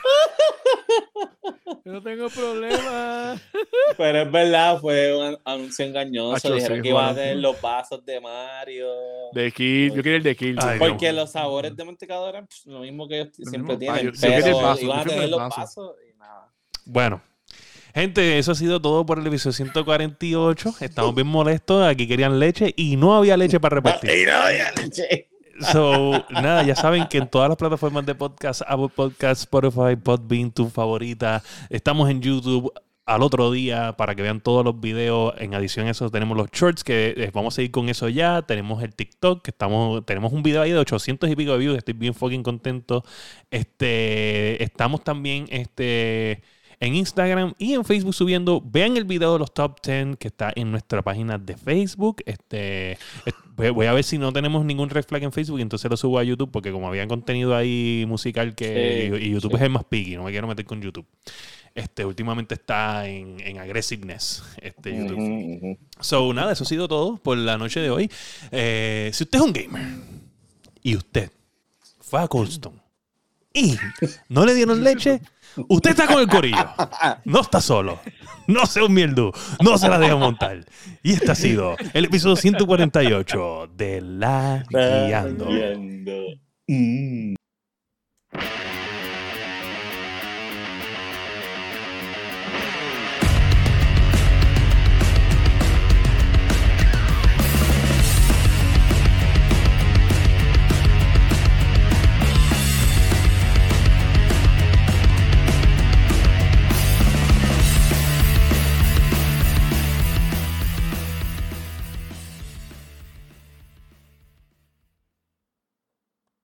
Yo no tengo problema. Pero es verdad, fue un anuncio engañoso. Dijeron sí, que iban a tener los vasos de Mario. De Kill, yo quería el de Kill. Ay, Porque los sabores de mantecado eran pues, lo mismo que ellos Lo siempre mismo. Ah, tienen. yo- yo quería el pero vaso, iban yo a tener el los vaso. vasos y nada. Bueno. Gente, eso ha sido todo por el episodio 148. Estamos bien molestos. Aquí querían leche y no había leche para repartir. Y no había leche. So, nada, ya saben que en todas las plataformas de podcast, Apple Podcast, Spotify, Podbean, tu favorita. Estamos en YouTube al otro día para que vean todos los videos. En adición a eso tenemos los shorts que eh, vamos a ir con eso ya. Tenemos el TikTok que estamos, tenemos un video ahí de 800 y pico de views. Estoy bien fucking contento. Este, estamos también este, en Instagram y en Facebook subiendo. Vean el video de los top 10 que está en nuestra página de Facebook. Este, est- voy- a ver si no tenemos ningún red flag en Facebook y entonces lo subo a YouTube porque como había contenido ahí musical que Sí, y YouTube sí. es el más picky, no me quiero meter con YouTube. Este, últimamente está en, en aggressiveness, este YouTube. So, nada, eso ha sido todo por la noche de hoy. Eh, si usted es un gamer y usted fue a Colston y no le dieron leche, usted está con el corillo. No está solo. No sea un mierdu. No se la deja montar. Y este ha sido el episodio 148 de La Guiando. Guiando. Mm.